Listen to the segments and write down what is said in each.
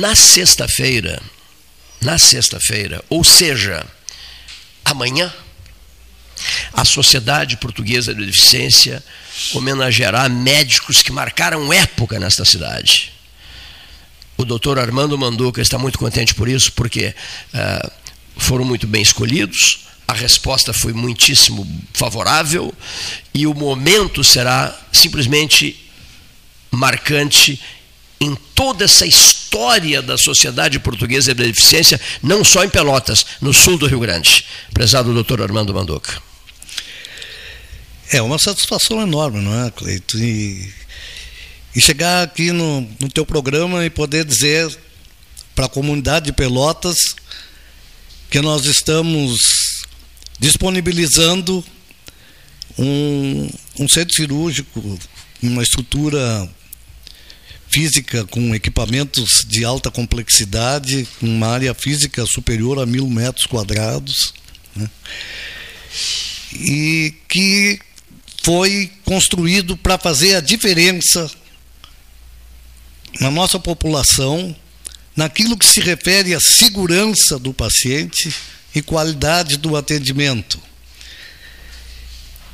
Na sexta-feira, na sexta-feira, ou seja, amanhã, a Sociedade Portuguesa de Deficiência homenageará médicos que marcaram época nesta cidade. O doutor Armando Manduca está muito contente por isso, porque uh, foram muito bem escolhidos, a resposta foi muitíssimo favorável e o momento será simplesmente marcante em toda essa história da Sociedade Portuguesa de Deficiência, não só em Pelotas, no sul do Rio Grande. Prezado doutor Armando Manduca. É uma satisfação enorme, não é, Cleito? E, e chegar aqui no, no teu programa e poder dizer para a comunidade de Pelotas que nós estamos disponibilizando um, um centro cirúrgico, uma estrutura física com equipamentos de alta complexidade, uma área física superior a mil metros quadrados, né? e que foi construído para fazer a diferença na nossa população, naquilo que se refere à segurança do paciente e qualidade do atendimento.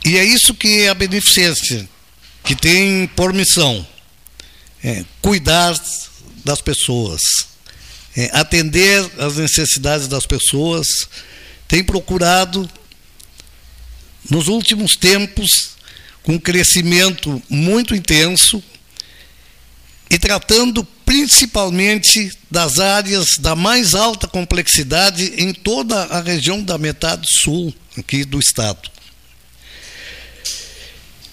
E é isso que é a beneficência, que tem por missão é, cuidar das pessoas, é, atender às necessidades das pessoas, tem procurado, nos últimos tempos, com um crescimento muito intenso e tratando principalmente das áreas da mais alta complexidade em toda a região da metade sul aqui do estado.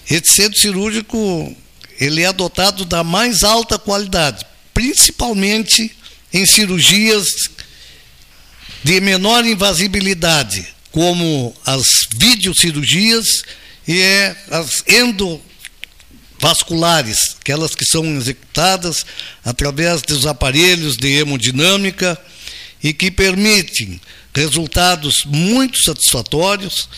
Esse centro cirúrgico ele é adotado da mais alta qualidade, principalmente em cirurgias de menor invasibilidade, como as videocirurgias e é as endovasculares, aquelas que são executadas através dos aparelhos de hemodinâmica e que permitem resultados muito satisfatórios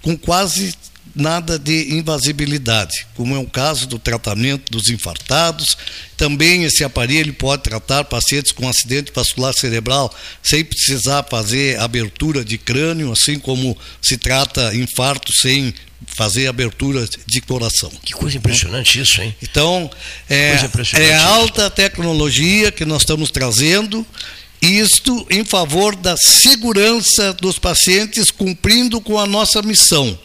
com quase nada de invasibilidade, como é o caso do tratamento dos infartados. Também esse aparelho pode tratar pacientes com acidente vascular cerebral sem precisar fazer abertura de crânio, assim como se trata infarto sem fazer abertura de coração. Que coisa impressionante isso, hein? Então, é, é alta tecnologia que nós estamos trazendo, isto em favor da segurança dos pacientes, cumprindo com a nossa missão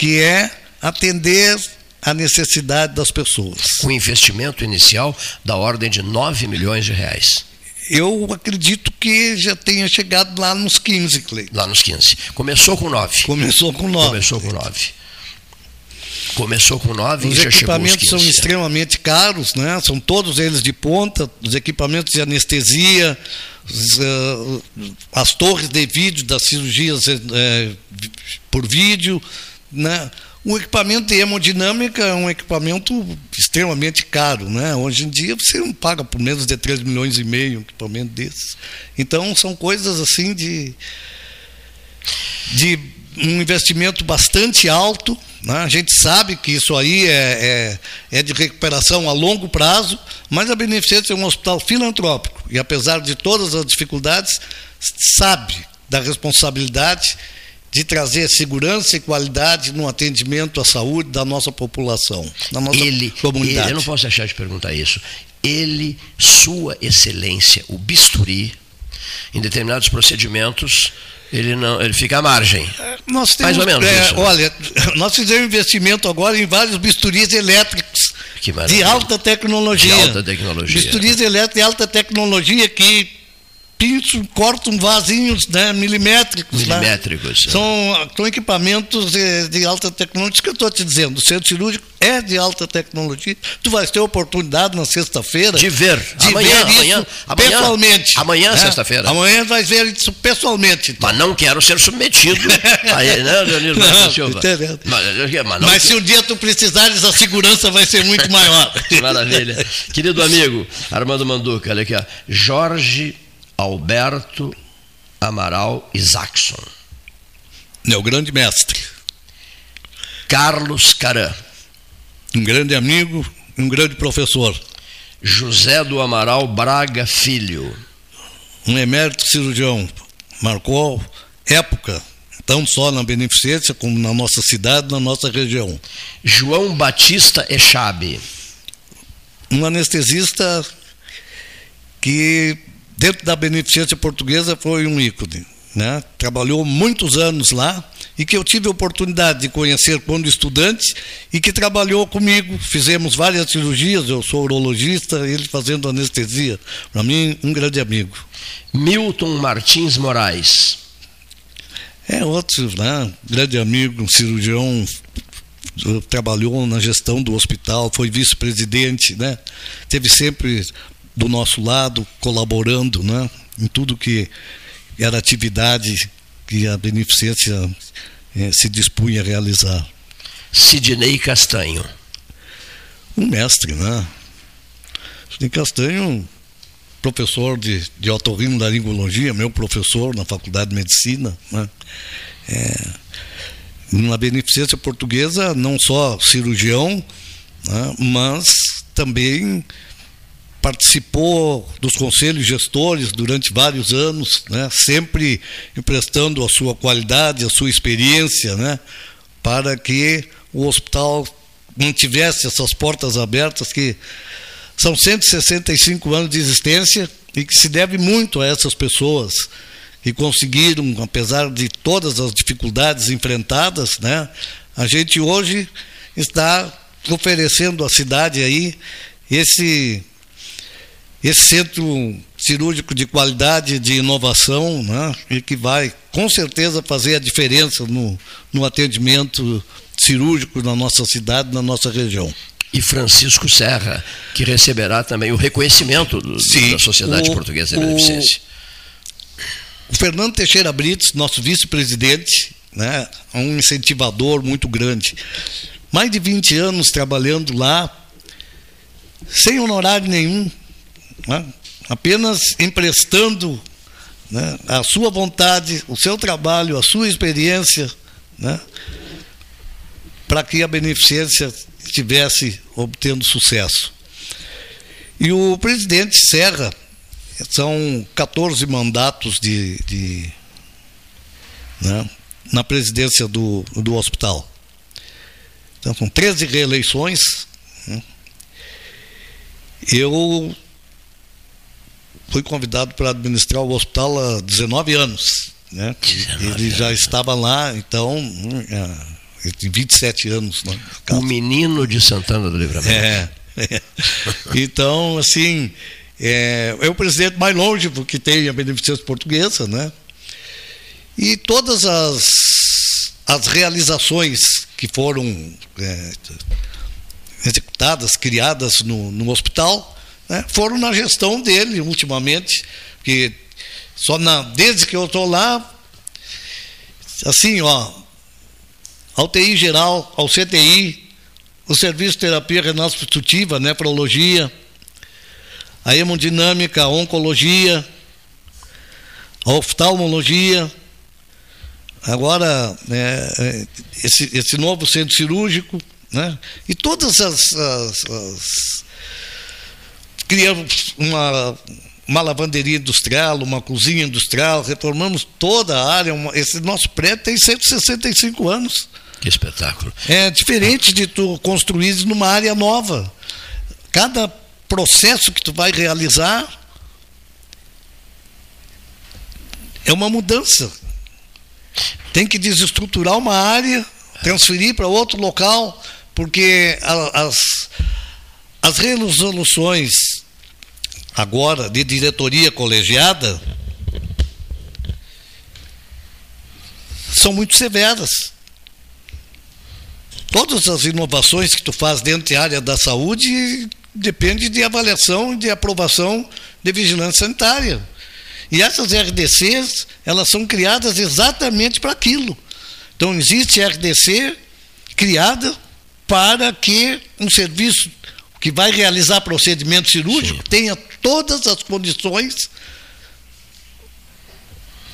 que é atender a necessidade das pessoas. Com investimento inicial da ordem de 9 milhões de reais. Eu acredito que já tenha chegado lá nos 15, Cleiton. Lá nos 15. Começou com 9. Começou com 9. Começou com 9. Começou com 9 Os e já equipamentos são extremamente caros, né? são todos eles de ponta, os equipamentos de anestesia, os, uh, as torres de vídeo das cirurgias uh, por vídeo, né? O equipamento de hemodinâmica é um equipamento extremamente caro. Né? Hoje em dia você não paga por menos de 3 milhões e meio um equipamento desses. Então são coisas assim de, de um investimento bastante alto. Né? A gente sabe que isso aí é, é, é de recuperação a longo prazo, mas a Beneficência é um hospital filantrópico e, apesar de todas as dificuldades, sabe da responsabilidade de trazer segurança e qualidade no atendimento à saúde da nossa população, da nossa ele, comunidade. Ele, eu não posso deixar de perguntar isso. Ele, Sua Excelência, o bisturi, em determinados procedimentos, ele não, ele fica à margem. É, nós temos, Mais ou menos é, isso. Né? Olha, nós fizemos investimento agora em vários bisturis elétricos de alta tecnologia. De alta tecnologia. Bisturis elétricos de alta tecnologia que pinço, cortam vasinhos né, milimétricos. Né? Milimétricos. Né? São, são equipamentos de, de alta tecnologia. que eu estou te dizendo. O centro cirúrgico é de alta tecnologia. Tu vais ter oportunidade na sexta-feira de ver, de amanhã, ver amanhã, isso amanhã, pessoalmente. Amanhã, né? sexta-feira. Amanhã vais ver isso pessoalmente. Então. Mas não quero ser submetido a ele, né, Leonardo não, Silva? Mas, mas, mas se um dia tu precisares, a segurança vai ser muito maior. Maravilha. Querido amigo Armando Manduca, olha aqui, ó. Jorge Alberto Amaral Isaacson. Meu grande mestre. Carlos Caran. Um grande amigo, um grande professor. José do Amaral Braga Filho. Um emérito cirurgião. Marcou época, não só na beneficência, como na nossa cidade, na nossa região. João Batista Echabe. Um anestesista que, dentro da beneficência portuguesa, foi um ícone. Né? Trabalhou muitos anos lá e que eu tive a oportunidade de conhecer quando estudante e que trabalhou comigo. Fizemos várias cirurgias, eu sou urologista, ele fazendo anestesia. Para mim, um grande amigo. Milton Martins Moraes. É outro, né? grande amigo, um cirurgião, trabalhou na gestão do hospital, foi vice-presidente, né? Teve sempre do nosso lado, colaborando, né? Em tudo que era atividade que a beneficência eh, se dispunha a realizar. Sidney Castanho. Um mestre, né? Sidney Castanho, professor de, de otorrinolaringologia, meu professor na Faculdade de Medicina, né? É, na beneficência portuguesa, não só cirurgião, né? mas também participou dos conselhos gestores durante vários anos, né, sempre emprestando a sua qualidade, a sua experiência, né, para que o hospital mantivesse essas portas abertas que são 165 anos de existência e que se deve muito a essas pessoas que conseguiram, apesar de todas as dificuldades enfrentadas, né, a gente hoje está oferecendo à cidade aí esse esse centro cirúrgico de qualidade, de inovação, né, e que vai com certeza fazer a diferença no, no atendimento cirúrgico na nossa cidade, na nossa região. E Francisco Serra, que receberá também o reconhecimento do, Sim, da Sociedade o, Portuguesa de Beneficência. O, o Fernando Teixeira Brits, nosso vice-presidente, né, é um incentivador muito grande. Mais de 20 anos trabalhando lá, sem honorário nenhum, né? apenas emprestando né, a sua vontade, o seu trabalho, a sua experiência, né, para que a beneficência estivesse obtendo sucesso. E o presidente Serra, são 14 mandatos de, de né, na presidência do, do hospital. Então, são 13 reeleições. Né. Eu fui convidado para administrar o hospital há 19 anos. Né? 19 Ele anos. já estava lá, então, hum, tem 27 anos. Né? O menino de Santana do Livramento. É, é. Então, assim, é, é o presidente mais longe que tem a beneficência portuguesa, né? E todas as, as realizações que foram é, executadas, criadas no, no hospital, né, foram na gestão dele ultimamente, que só na, desde que eu estou lá, assim, ó, ao TI geral, ao CTI, o serviço de terapia renal substitutiva, nefrologia, a hemodinâmica, a oncologia, a oftalmologia, agora né, esse, esse novo centro cirúrgico, né, e todas as, as, as criamos uma, uma lavanderia industrial, uma cozinha industrial, reformamos toda a área. Uma, esse nosso prédio tem 165 anos. Que espetáculo. É diferente de tu construir numa área nova. Cada processo que tu vai realizar é uma mudança. Tem que desestruturar uma área, transferir para outro local, porque as, as resoluções agora de diretoria colegiada são muito severas. Todas as inovações que tu faz dentro da área da saúde depende de avaliação e de aprovação de vigilância sanitária. E essas RDCs, elas são criadas exatamente para aquilo. Então existe RDC criada para que um serviço que vai realizar procedimento cirúrgico Sim. tenha todas as condições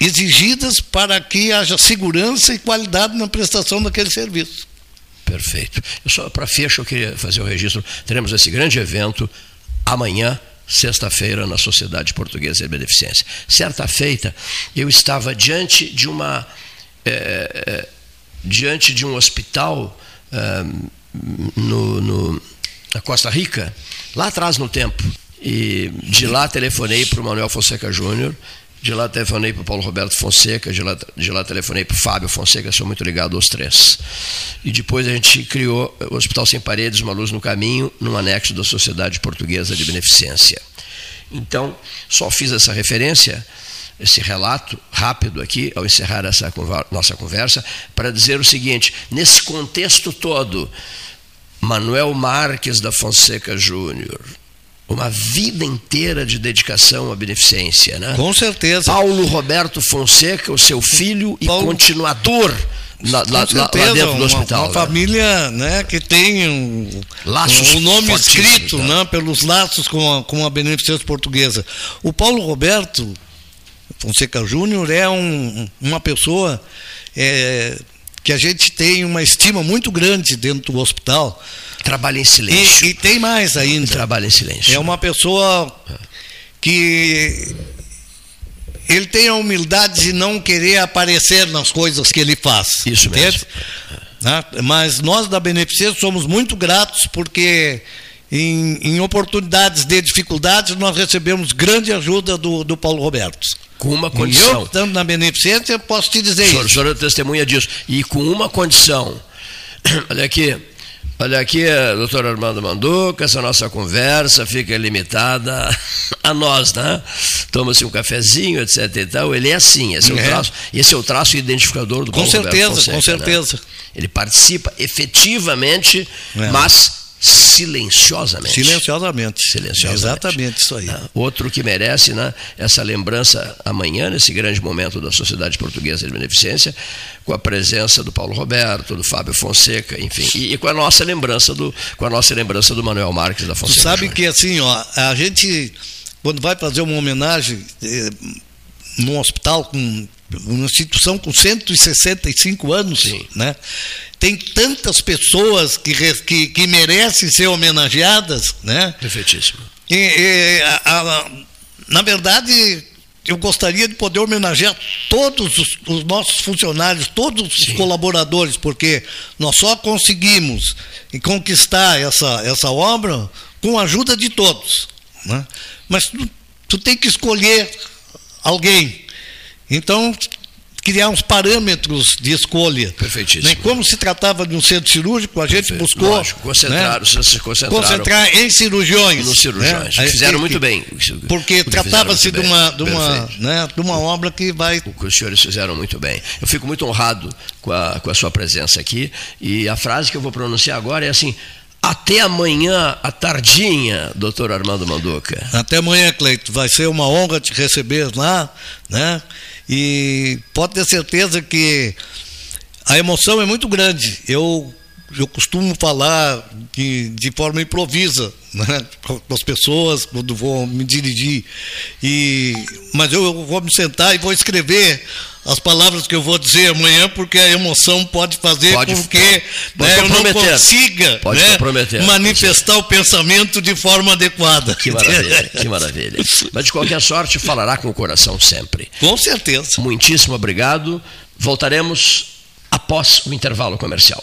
exigidas para que haja segurança e qualidade na prestação daquele serviço. Perfeito. Eu só para fecho eu queria fazer o registro. Teremos esse grande evento amanhã, sexta-feira, na Sociedade Portuguesa de Beneficência. Certa feita, eu estava diante de uma. É, diante de um hospital é, no, no, na Costa Rica, lá atrás no tempo. E de lá telefonei para o Manuel Fonseca Júnior de lá telefonei para o Paulo Roberto Fonseca, de lá, de lá telefonei para o Fábio Fonseca, sou muito ligado aos três. E depois a gente criou o Hospital Sem Paredes, Uma Luz no Caminho, num anexo da Sociedade Portuguesa de Beneficência. Então, só fiz essa referência, esse relato rápido aqui, ao encerrar essa nossa conversa, para dizer o seguinte: nesse contexto todo, Manuel Marques da Fonseca Júnior, uma vida inteira de dedicação à beneficência, né? Com certeza. Paulo Roberto Fonseca, o seu filho Paulo... e continuador lá, lá, lá, dentro do hospital. Uma, uma né? família né, que tem um, laços um, um nome escrito né? né, pelos laços com a, com a beneficência portuguesa. O Paulo Roberto Fonseca Júnior é um, uma pessoa é, que a gente tem uma estima muito grande dentro do hospital Trabalha em silêncio. E, e tem mais ainda. Trabalha em silêncio. É uma pessoa que ele tem a humildade de não querer aparecer nas coisas que ele faz. Isso entende? mesmo. Né? Mas nós da Beneficência somos muito gratos porque em, em, oportunidades de dificuldades nós recebemos grande ajuda do, do Paulo Roberto. Com uma condição. E eu, estando na Beneficência, posso te dizer senhor, isso. O senhor é testemunha disso. E com uma condição. Olha aqui, Olha aqui, doutor Armando Manduca, essa nossa conversa fica limitada a nós, né? Toma-se um cafezinho, etc e tal. Ele é assim, esse é, o, é. traço, esse é o traço identificador do Com Paulo certeza, Fonseca, com né? certeza. Né? Ele participa efetivamente, é. mas silenciosamente. Silenciosamente. Silenciosamente. Exatamente isso aí. Ah, outro que merece né, essa lembrança amanhã, nesse grande momento da Sociedade Portuguesa de Beneficência, com a presença do Paulo Roberto, do Fábio Fonseca, enfim, e, e com a nossa lembrança do com a nossa lembrança do Manuel Marques da Fonseca. Tu sabe que assim, ó, a gente quando vai fazer uma homenagem eh, num hospital com uma instituição com 165 anos, Sim. né? Tem tantas pessoas que, que, que merecem ser homenageadas, né? Perfeitíssimo. E, e a, a, na verdade, eu gostaria de poder homenagear todos os, os nossos funcionários, todos Sim. os colaboradores, porque nós só conseguimos conquistar essa, essa obra com a ajuda de todos. Né? Mas tu, tu tem que escolher alguém então, criar uns parâmetros de escolha. Perfeitíssimo. Né? Como se tratava de um centro cirúrgico, a gente Perfeito. buscou Lógico, concentrar, né? se concentraram concentrar em cirurgiões. Nos cirurgiões. Né? Fizeram muito bem. Porque tratava-se de uma, de, uma, né, de uma obra que vai. O que os senhores fizeram muito bem. Eu fico muito honrado com a, com a sua presença aqui. E a frase que eu vou pronunciar agora é assim: até amanhã, à tardinha, doutor Armando Manduca. Até amanhã, Cleito. Vai ser uma honra te receber lá, né? E pode ter certeza que a emoção é muito grande. Eu, eu costumo falar de, de forma improvisa né, com as pessoas quando vou me dirigir. E, mas eu vou me sentar e vou escrever as palavras que eu vou dizer amanhã, porque a emoção pode fazer pode, com que pode né, eu não consiga né, manifestar o pensamento de forma adequada. Que maravilha, que maravilha. Mas de qualquer sorte, falará com o coração sempre. Com certeza. Muitíssimo obrigado. Voltaremos após o intervalo comercial.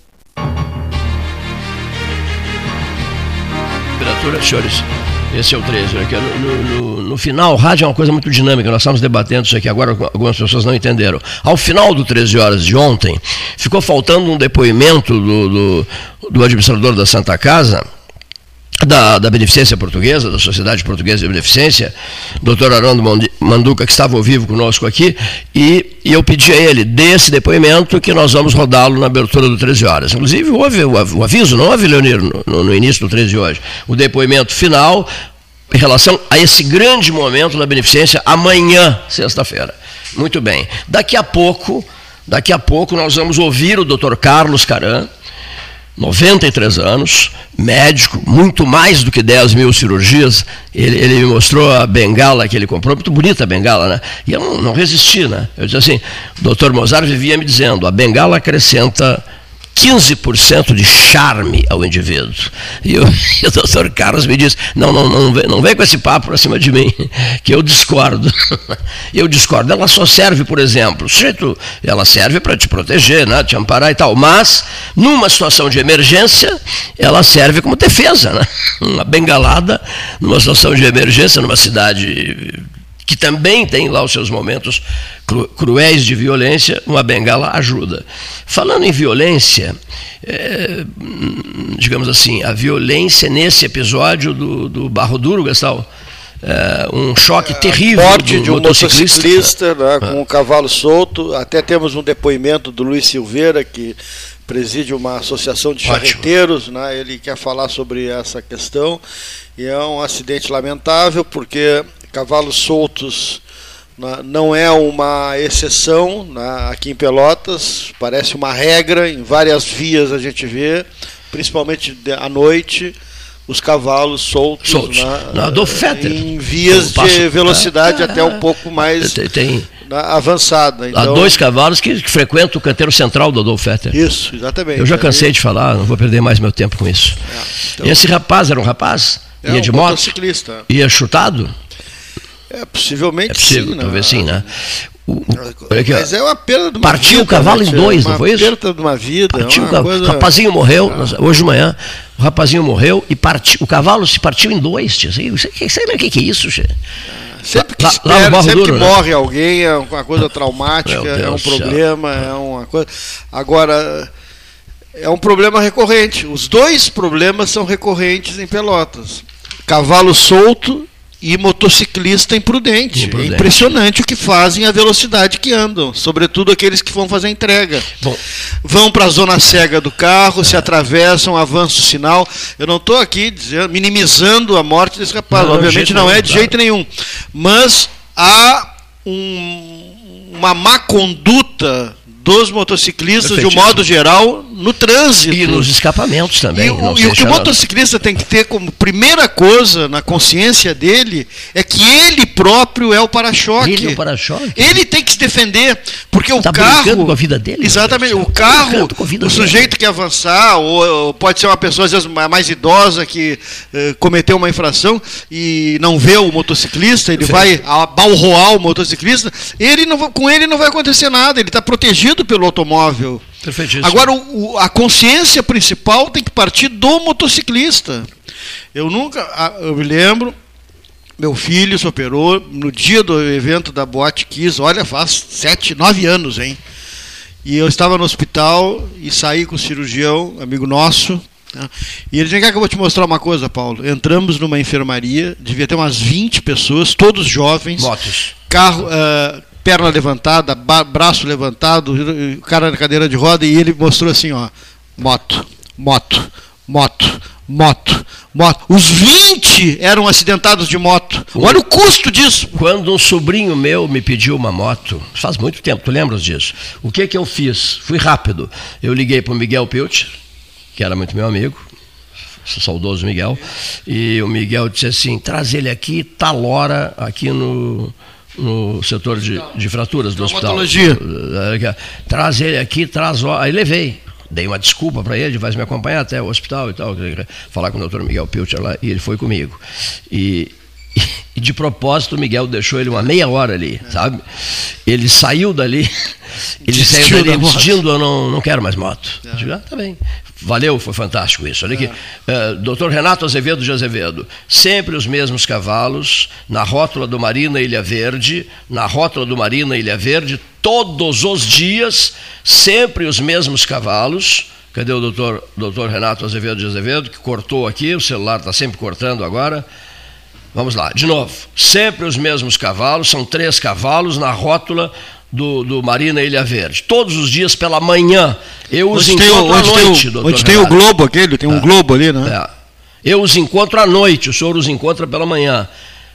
Temperatura, senhores. Esse é o 13. Né? No, no, no, final, rádio é uma coisa muito dinâmica. Nós estamos debatendo isso aqui agora, algumas pessoas não entenderam. Ao final do 13 horas de ontem, ficou faltando um depoimento do, do, do administrador da Santa Casa, da, da Beneficência Portuguesa, da Sociedade Portuguesa de Beneficência, doutor Arando Manduca, que estava ao vivo conosco aqui, e, e eu pedi a ele, desse depoimento, que nós vamos rodá-lo na abertura do 13 horas. Inclusive, houve o, aviso, não houve, Leonir, no, no, no início do 13 de hoje, o depoimento final em relação a esse grande momento da Beneficência, amanhã, sexta-feira. Muito bem. Daqui a pouco, daqui a pouco nós vamos ouvir o doutor Carlos Caran, 93 anos, médico, muito mais do que 10 mil cirurgias. Ele, ele, me mostrou a bengala que ele comprou, muito bonita a bengala, né? E eu não, não resisti, né? Eu disse assim: o doutor Mozart vivia me dizendo, a bengala acrescenta 15% de charme ao indivíduo. E, eu, e, o doutor Carlos me disse: não, não, não, vem, não vem com esse papo para cima de mim, que eu discordo. eu discordo. Ela só serve, por exemplo, sujeito, ela serve para te proteger, né, te amparar e tal, mas numa situação de emergência, ela serve como defesa. Né? Uma bengalada, numa situação de emergência, numa cidade que também tem lá os seus momentos cruéis de violência, uma bengala ajuda. Falando em violência, é, digamos assim, a violência nesse episódio do, do Barro Duro, Gastal, é, um choque terrível. Morte de um motociclista, motociclista né, com um cavalo solto. Até temos um depoimento do Luiz Silveira, que preside uma associação de charreteiros, né, ele quer falar sobre essa questão. E é um acidente lamentável, porque cavalos soltos não é uma exceção né, aqui em Pelotas, parece uma regra, em várias vias a gente vê, principalmente à noite, os cavalos soltos, soltos. Na, na, Fetter. em vias de velocidade é, até um pouco mais tem, tem avançada. Então, há dois cavalos que, que, frequentam o canteiro central do Adolfo Fetter. Isso, exatamente. Eu já cansei de falar, não vou perder mais meu tempo com isso. É, então, esse rapaz era um rapaz? É, ia de moto? Ia chutado? É, possivelmente é possível, sim. Talvez sim, né? O, aqui, Mas é uma perda de uma Partiu vida, o cavalo em dois, não foi isso? perda de uma vida. Partiu uma coisa... O rapazinho morreu, ah. hoje de manhã, o rapazinho morreu e partiu, o cavalo se partiu em dois, tio. Sei, sei, sei lá o que, que é isso, tio. Sempre que, lá, espera, lá sempre duro, que né? morre alguém é uma coisa traumática, é um problema, é uma coisa. Agora, é um problema recorrente. Os dois problemas são recorrentes em Pelotas. Cavalo solto e motociclista imprudente. imprudente. É impressionante o que fazem a velocidade que andam, sobretudo aqueles que vão fazer a entrega. Bom. Vão para a zona cega do carro, é. se atravessam, avançam o sinal. Eu não estou aqui dizendo, minimizando a morte desse rapaz, não, obviamente não, é de jeito nenhum. Mas há um, uma má conduta dos motociclistas, de um modo geral, no trânsito. E nos escapamentos também. E, o, e o que o motociclista tem que ter como primeira coisa na consciência dele é que ele próprio é o para-choque. Ele é o para-choque. Ele tem que se defender, porque o tá carro. com a vida dele. Exatamente. O tá carro, o sujeito que avançar, ou, ou, pode ser uma pessoa às vezes mais idosa que uh, cometeu uma infração e não vê o motociclista, ele vai abalroar o motociclista, ele não, com ele não vai acontecer nada, ele está protegido pelo automóvel. Agora, o, a consciência principal tem que partir do motociclista. Eu nunca, eu me lembro, meu filho se operou no dia do evento da Boate Kiss, olha, faz sete, nove anos, hein? E eu estava no hospital e saí com o cirurgião, amigo nosso, né? e ele disse, que eu vou te mostrar uma coisa, Paulo. Entramos numa enfermaria, devia ter umas 20 pessoas, todos jovens. Motos. Carro, uh, perna levantada, braço levantado, o cara na cadeira de roda, e ele mostrou assim, ó, moto, moto, moto, moto, moto. Os 20 eram acidentados de moto. Olha o custo disso. Quando um sobrinho meu me pediu uma moto, faz muito tempo, tu lembras disso? O que que eu fiz? Fui rápido. Eu liguei para o Miguel Pilcher, que era muito meu amigo, saudoso Miguel, e o Miguel disse assim: traz ele aqui, tal hora, aqui no no setor de, de fraturas do hospital. É, traz ele aqui, traz. Aí levei. Dei uma desculpa para ele, vai me acompanhar até o hospital e tal, falar com o doutor Miguel Pilcher lá, e ele foi comigo. E, e de propósito o Miguel deixou ele uma meia hora ali, sabe? Ele saiu dali, ele saiu dali desistindo, eu não, não quero mais moto. É. Eu digo, ah, tá bem. Valeu, foi fantástico isso. Olha aqui. É. Uh, doutor Renato Azevedo de Azevedo. Sempre os mesmos cavalos, na rótula do Marina Ilha Verde, na rótula do Marina Ilha Verde, todos os dias, sempre os mesmos cavalos. Cadê o doutor, doutor Renato Azevedo de Azevedo, que cortou aqui, o celular está sempre cortando agora. Vamos lá, de novo. Sempre os mesmos cavalos, são três cavalos na rótula do, do Marina Ilha Verde. Todos os dias pela manhã. Eu os encontro o, à noite, doutor. Onde tem o globo aquele, tem um é. globo ali, né? É. Eu os encontro à noite, o senhor os encontra pela manhã.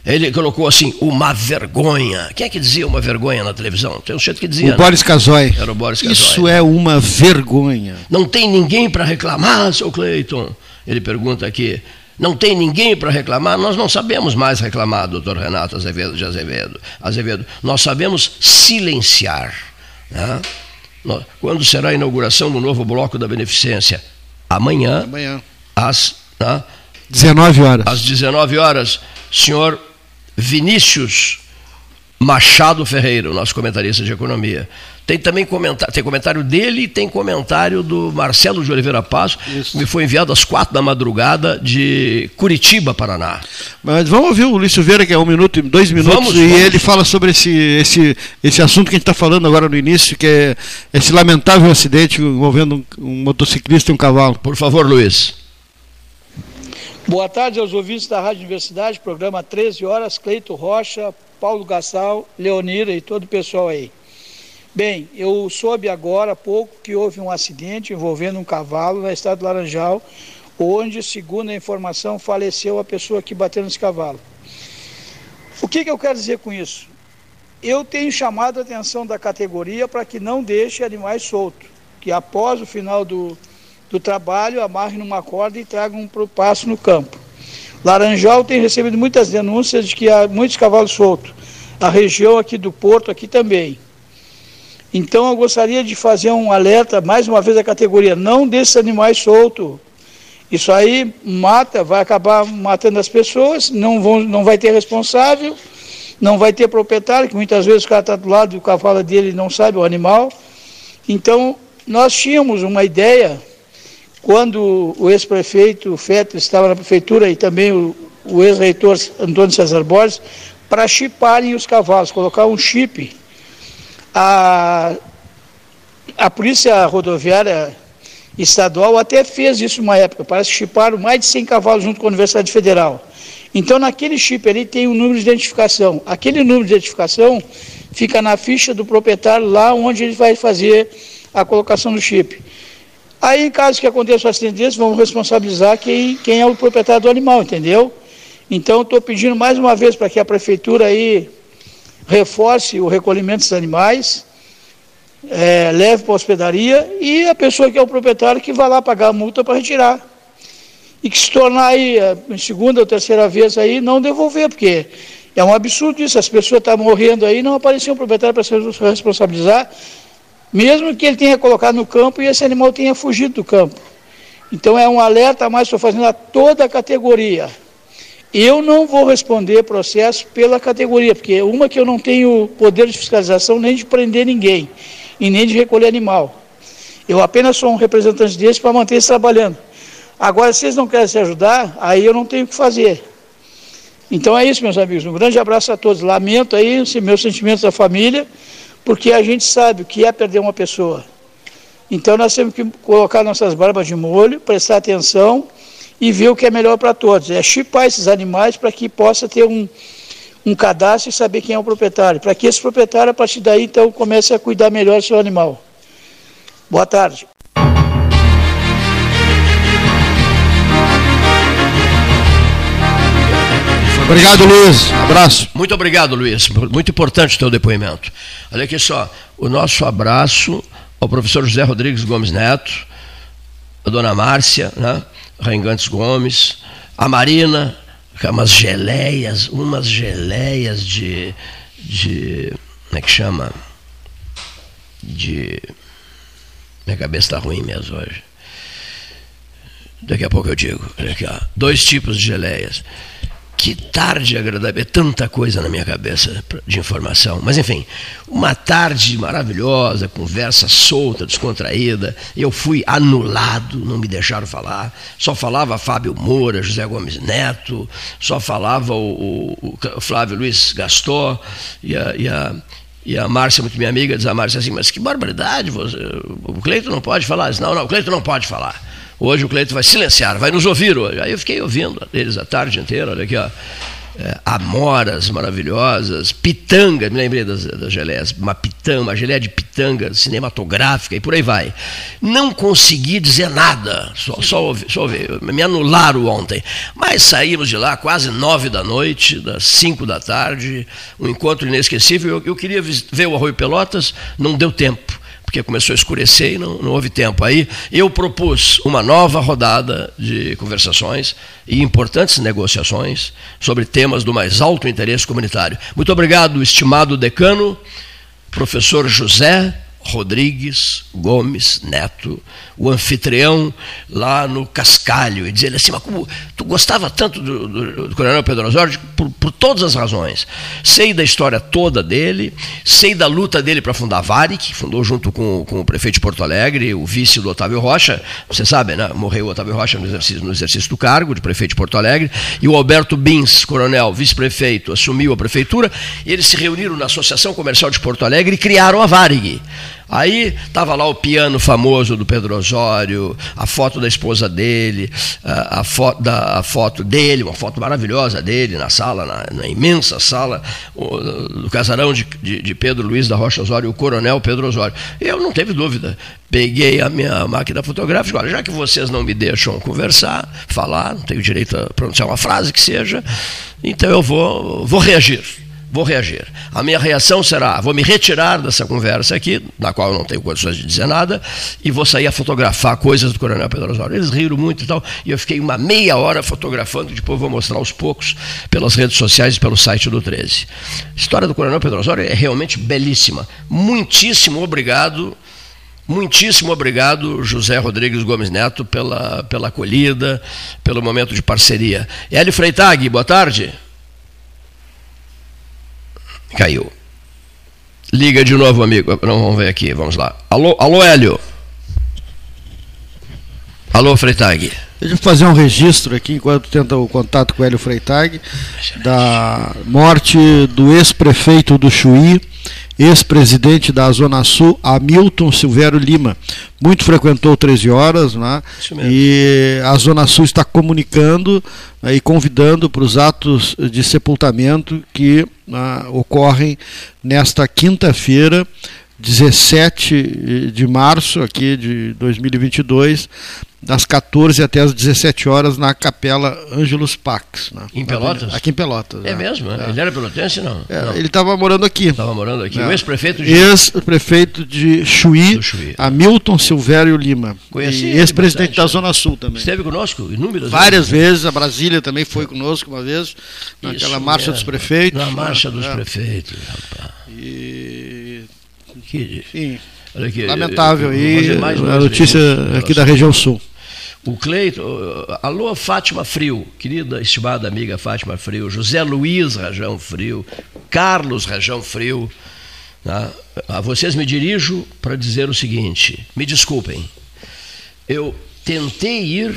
Ele colocou assim, uma vergonha. Quem é que dizia uma vergonha na televisão? Tem um jeito que dizia. O Boris Casoy. Era o Boris Casoy. Isso é uma vergonha. Não tem ninguém para reclamar, seu Cleiton. Ele pergunta aqui não tem ninguém para reclamar, nós não sabemos mais reclamar, doutor Renato Azevedo de Azevedo. Azevedo. Nós sabemos silenciar. Né? Quando será a inauguração do novo bloco da Beneficência? Amanhã, Amanhã. às né? 19 horas. Às 19 horas, senhor Vinícius Machado Ferreira, o nosso comentarista de economia. Tem também comentário, tem comentário dele e tem comentário do Marcelo de Oliveira Passo, que me foi enviado às quatro da madrugada de Curitiba, Paraná. Mas vamos ouvir o Luiz Silveira, que é um minuto, dois minutos, vamos, e vamos. ele fala sobre esse, esse, esse assunto que a gente está falando agora no início, que é esse lamentável acidente envolvendo um, um motociclista e um cavalo. Por favor, Luiz. Boa tarde aos ouvintes da Rádio Universidade, programa 13 horas, Cleito Rocha, Paulo Gassal, Leonira e todo o pessoal aí. Bem, eu soube agora há pouco que houve um acidente envolvendo um cavalo na estrada do Laranjal, onde, segundo a informação, faleceu a pessoa que bateu nesse cavalo. O que, que eu quero dizer com isso? Eu tenho chamado a atenção da categoria para que não deixe animais soltos, que após o final do, do trabalho amarrem numa corda e tragam para o passo no campo. Laranjal tem recebido muitas denúncias de que há muitos cavalos soltos. A região aqui do Porto, aqui também. Então eu gostaria de fazer um alerta, mais uma vez, à categoria, não desses animais soltos. Isso aí mata, vai acabar matando as pessoas, não, vão, não vai ter responsável, não vai ter proprietário, que muitas vezes o cara está do lado do cavalo dele e não sabe o animal. Então, nós tínhamos uma ideia, quando o ex-prefeito Feto estava na prefeitura e também o, o ex-reitor Antônio César Borges, para chiparem os cavalos, colocar um chip a, a Polícia Rodoviária Estadual até fez isso uma época, parece que chiparam mais de 100 cavalos junto com a Universidade Federal. Então, naquele chip ali tem um número de identificação. Aquele número de identificação fica na ficha do proprietário lá onde ele vai fazer a colocação do chip. Aí, em caso que aconteça um acidente desse, vamos responsabilizar quem, quem é o proprietário do animal, entendeu? Então, estou pedindo mais uma vez para que a prefeitura aí reforce o recolhimento dos animais. é, leve para a hospedaria e a pessoa que é o proprietário que vai lá pagar a multa para retirar. E que se tornar aí, em segunda ou terceira vez aí, não devolver, porque é um absurdo isso, as pessoas estão morrendo aí, não apareceu um proprietário para se responsabilizar, mesmo que ele tenha colocado no campo e esse animal tenha fugido do campo. Então é um alerta mais estou fazendo a toda a categoria. Eu não vou responder processo pela categoria, porque uma que eu não tenho poder de fiscalização nem de prender ninguém e nem de recolher animal. Eu apenas sou um representante deles para manter eles trabalhando. Agora, se eles não querem se ajudar, aí eu não tenho o que fazer. Então é isso, meus amigos. Um grande abraço a todos. Lamento aí meus sentimentos da família, porque a gente sabe o que é perder uma pessoa. Então nós temos que colocar nossas barbas de molho, prestar atenção e ver o que é melhor para todos. É chipar esses animais para que possa ter um, um cadastro e saber quem é o proprietário. Para que esse proprietário, a partir daí, então, comece a cuidar melhor do seu animal. Boa tarde. Obrigado, Luiz. Abraço. Muito obrigado, Luiz. Muito importante o teu depoimento. Olha aqui só, o nosso abraço ao professor José Rodrigues Gomes Neto, a dona Márcia, né? Rengantes Gomes, a Marina, umas geleias, umas geleias de, de. Como é que chama? De. Minha cabeça está ruim mesmo hoje. Daqui a pouco eu digo. Aqui, ó. Dois tipos de geleias. Que tarde agradável, é tanta coisa na minha cabeça de informação. Mas enfim, uma tarde maravilhosa, conversa solta, descontraída. Eu fui anulado, não me deixaram falar. Só falava Fábio Moura, José Gomes Neto, só falava o, o, o Flávio Luiz Gastor e a, e a e a Márcia, muito minha amiga, diz a Márcia assim, mas que barbaridade, você, o Cleito não pode falar. Diz, não, não, o Cleito não pode falar. Hoje o Cleito vai silenciar, vai nos ouvir hoje. Aí eu fiquei ouvindo eles a tarde inteira, olha aqui, ó. É, amoras maravilhosas, pitanga, me lembrei das, das geleias, uma pitanga, uma geleia de pitanga cinematográfica e por aí vai. Não consegui dizer nada, só, só, ouvi, só ouvi, me anularam ontem. Mas saímos de lá quase nove da noite, das cinco da tarde, um encontro inesquecível. Eu, eu queria ver o Arroio Pelotas, não deu tempo porque começou a escurecer e não, não houve tempo. Aí eu propus uma nova rodada de conversações e importantes negociações sobre temas do mais alto interesse comunitário. Muito obrigado, estimado decano, professor José Rodrigues Gomes Neto, o anfitrião lá no Cascalho, e dizer assim, mas como tu gostava tanto do, do, do Coronel Pedro Osório por, por, todas as razões. Sei da história toda dele, sei da luta dele para fundar a VARIC, que fundou junto com, com o prefeito de Porto Alegre, o vice do Otávio Rocha, você sabe, né? morreu o Otávio Rocha no exercício, no exercício do cargo de prefeito de Porto Alegre, e o Alberto Bins, coronel, vice-prefeito, assumiu a prefeitura, e eles se reuniram na Associação Comercial de Porto Alegre e criaram a VARIG. Aí estava lá o piano famoso do Pedro Osório, a foto da esposa dele, a, a, foto, da, a foto dele, uma foto maravilhosa dele na sala, na, na imensa sala do casarão de, de, de, Pedro Luiz da Rocha Osório, o coronel Pedro Osório. Eu não teve dúvida. Peguei a minha máquina fotográfica, olha, já que vocês não me deixam conversar, falar, não tenho direito a pronunciar uma frase que seja, então eu vou, vou reagir vou reagir. A minha reação será: vou me retirar dessa conversa aqui, na qual eu não tenho condições de dizer nada, e vou sair a fotografar coisas do Coronel Pedro Osório. Eles riram muito e tal, e eu fiquei uma meia hora fotografando, depois vou mostrar aos poucos pelas redes sociais e pelo site do 13. A história do Coronel Pedro Osório é realmente belíssima. Muitíssimo obrigado. Muitíssimo obrigado, José Rodrigues Gomes Neto, pela, pela acolhida, pelo momento de parceria. Hélio Freitag, boa tarde. Caiu. Liga de novo, amigo. Não, vamos ver aqui, vamos lá. Alô, alô Hélio. Alô, Freitag. Deixa eu fazer um registro aqui, enquanto tenta o contato com o Hélio Freitag, da morte do ex-prefeito do Chuí, ex-presidente da Zona Sul, Hamilton Silvério Lima. Muito frequentou 13 horas, né? e a Zona Sul está comunicando né, e convidando para os atos de sepultamento que né, ocorrem nesta quinta-feira, 17 de março aqui de 2022, das 14 até as 17 horas na Capela Ângelos Pax. Né? Em Pelotas? Aqui em Pelotas. É, é. mesmo? É. Ele era pelotense, não? É, não. Ele estava morando aqui. Estava morando aqui. O ex-prefeito de... Ex-prefeito de Chuí, Chuí, Hamilton Silvério Lima. Conheci ex-presidente da Zona Sul também. Esteve conosco inúmeras Várias vezes. vezes. A Brasília também foi conosco uma vez, naquela Isso marcha dos prefeitos. Na marcha dos prefeitos, rapaz. E... Que... Enfim, lamentável. E a notícia aqui da região sul. O Cleito, alô Fátima Frio, querida estimada amiga Fátima Frio, José Luiz Rajão Frio, Carlos Rajão Frio, tá? a vocês me dirijo para dizer o seguinte: me desculpem, eu tentei ir,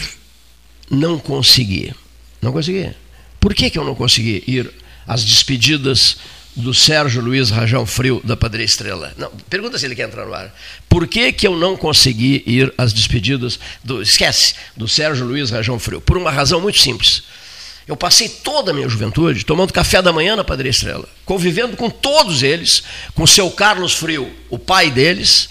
não consegui. Não consegui. Por que, que eu não consegui ir às despedidas do Sérgio Luiz Rajão Frio da Padre Estrela. Não, pergunta se ele quer entrar no ar. Por que, que eu não consegui ir às despedidas do. Esquece, do Sérgio Luiz Rajão Frio? Por uma razão muito simples. Eu passei toda a minha juventude tomando café da manhã na Padre Estrela, convivendo com todos eles, com o seu Carlos Frio, o pai deles,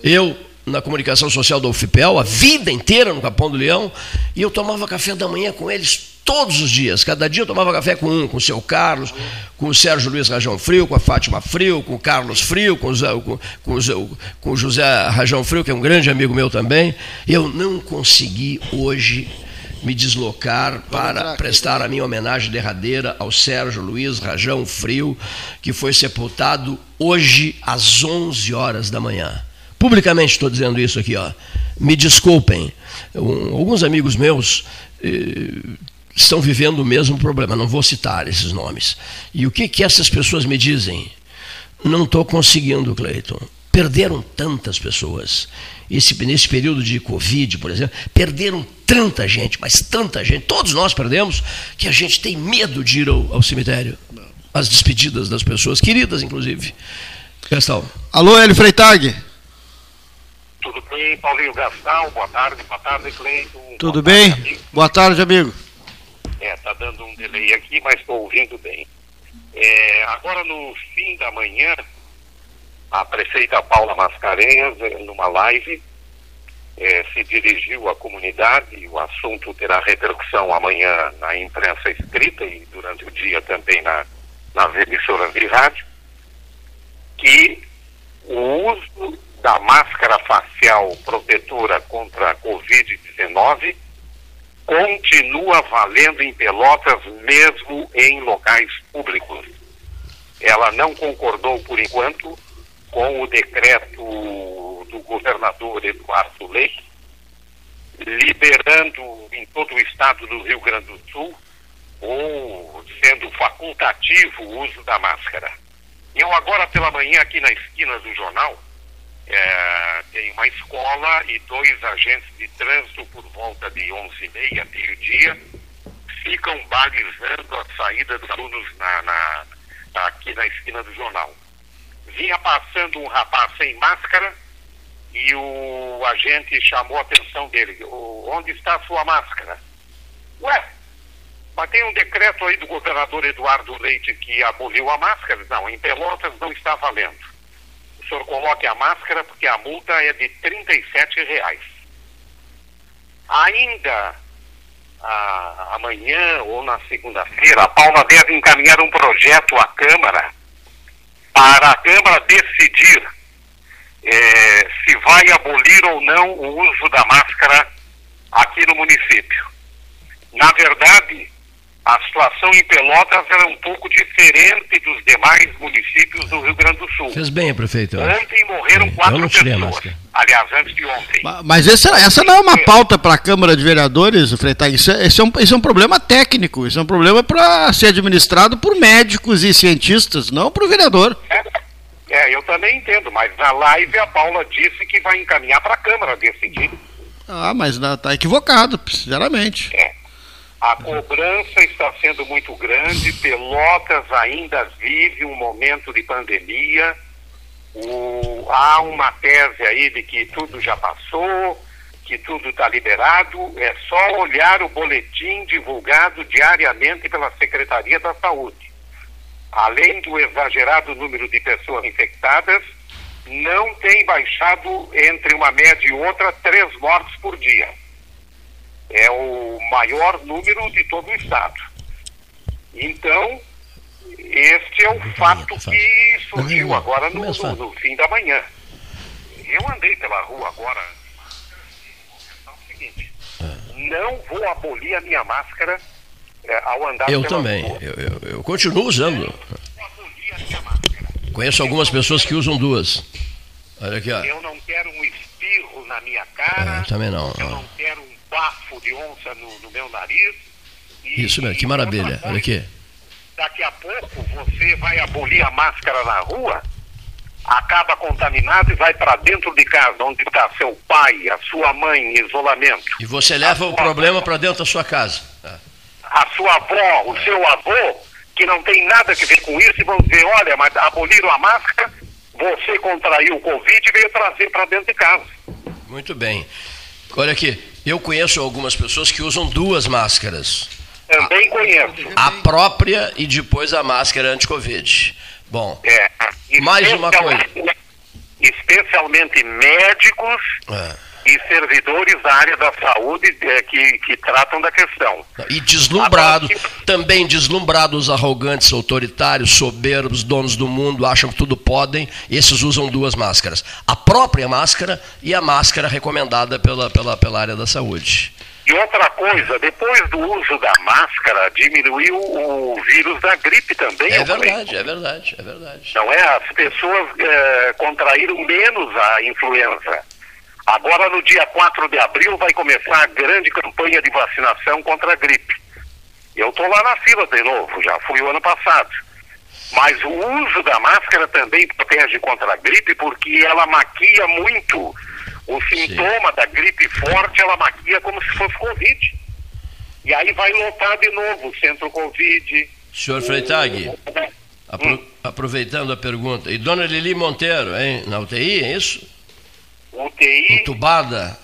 eu na comunicação social do UFPEL, a vida inteira no Capão do Leão, e eu tomava café da manhã com eles todos os dias. Cada dia eu tomava café com um, com o seu Carlos, com o Sérgio Luiz Rajão Frio, com a Fátima Frio, com o Carlos Frio, com o, Zé, com, com, o, com o José Rajão Frio, que é um grande amigo meu também. Eu não consegui hoje me deslocar para prestar a minha homenagem derradeira ao Sérgio Luiz Rajão Frio, que foi sepultado hoje às 11 horas da manhã. Publicamente estou dizendo isso aqui, ó. Me desculpem. Um, alguns amigos meus eh, estão vivendo o mesmo problema. Não vou citar esses nomes. E o que, que essas pessoas me dizem? Não estou conseguindo, Cleiton. Perderam tantas pessoas. Esse, nesse período de Covid, por exemplo, perderam tanta gente, mas tanta gente, todos nós perdemos, que a gente tem medo de ir ao, ao cemitério. As despedidas das pessoas, queridas, inclusive. Gastão. Alô, Hélio Freitag. Tudo bem, Paulinho Gastão? Boa tarde, boa tarde, Cleiton. Tudo boa bem? Tarde, boa tarde, amigo. É, tá dando um delay aqui, mas estou ouvindo bem. É, agora no fim da manhã, a prefeita Paula Mascarenhas, é, numa live, é, se dirigiu à comunidade, o assunto terá repercussão amanhã na imprensa escrita e durante o dia também na, nas emissoras de rádio, que o uso da máscara facial protetora contra a Covid-19 continua valendo em Pelotas, mesmo em locais públicos. Ela não concordou, por enquanto, com o decreto do governador Eduardo Leite, liberando em todo o estado do Rio Grande do Sul, ou sendo facultativo o uso da máscara. Eu agora pela manhã, aqui na esquina do jornal, é, tem uma escola e dois agentes de trânsito por volta de 11h30, meio-dia, ficam balizando a saída dos alunos na, na, aqui na esquina do jornal. Vinha passando um rapaz sem máscara e o agente chamou a atenção dele. Onde está a sua máscara? Ué, mas tem um decreto aí do governador Eduardo Leite que aboliu a máscara? Não, em Pelotas não está valendo o senhor coloque a máscara porque a multa é de R$ reais. Ainda a, amanhã ou na segunda-feira, a Paula deve encaminhar um projeto à Câmara para a Câmara decidir é, se vai abolir ou não o uso da máscara aqui no município. Na verdade, a situação em Pelotas era um pouco diferente dos demais municípios do Rio Grande do Sul. Fez bem, prefeito. Ontem morreram quatro pessoas. Aliás, antes de ontem. Mas essa, essa não é uma pauta para a Câmara de Vereadores, Freitag. Isso, é, isso, é um, isso é um problema técnico. Isso é um problema para ser administrado por médicos e cientistas, não por vereador. É, é, eu também entendo, mas na live a Paula disse que vai encaminhar para a Câmara decidir. Ah, mas está equivocado, sinceramente. É. A cobrança está sendo muito grande, Pelotas ainda vive um momento de pandemia. O, há uma tese aí de que tudo já passou, que tudo está liberado. É só olhar o boletim divulgado diariamente pela Secretaria da Saúde. Além do exagerado número de pessoas infectadas, não tem baixado entre uma média e outra três mortes por dia. É o maior número de todo o Estado. Então, este é o fato que surgiu agora no, no, no fim da manhã. Eu andei pela rua agora. É o seguinte: não vou abolir a minha máscara é, ao andar Eu também. Eu, eu, eu, continuo usando. Conheço algumas pessoas que usam duas. Olha aqui, ó. Eu não quero um espirro na minha cara. É, também não. Eu não quero um bafo de onça no, no meu nariz. E, Isso mesmo, que maravilha. Olha aqui. Daqui a pouco você vai abolir a máscara na rua, acaba contaminado e vai para dentro de casa, onde está seu pai, a sua mãe em isolamento. E você leva o problema para dentro da sua casa. A sua avó, o seu avô, que não tem nada a ver com isso, e vão dizer, olha, mas aboliram a máscara, você contraiu o Covid e veio trazer para dentro de casa. Muito bem. Olha aqui, eu conheço algumas pessoas que usam duas máscaras. Também conheço. A própria e depois a máscara anti-Covid. Bom, é, mais uma coisa. Especialmente médicos. É e servidores da área da saúde é, que, que tratam da questão. E deslumbrados, também deslumbrados, arrogantes, autoritários, soberbos, donos do mundo, acham que tudo podem, esses usam duas máscaras. A própria máscara e a máscara recomendada pela, pela, pela área da saúde. E outra coisa, depois do uso da máscara, diminuiu o vírus da gripe também. É verdade, é verdade, é verdade. Não é? As pessoas é, contraíram menos a influenza. Agora, no dia 4 de abril, vai começar a grande campanha de vacinação contra a gripe. Eu estou lá na fila de novo, já fui o ano passado. Mas o uso da máscara também protege contra a gripe, porque ela maquia muito. O sintoma Sim. da gripe forte, ela maquia como se fosse Covid. E aí vai lotar de novo o centro Covid. Senhor Freitag, apro hum. aproveitando a pergunta, e dona Lili Monteiro, hein, na UTI, é isso? UTI. Entubada.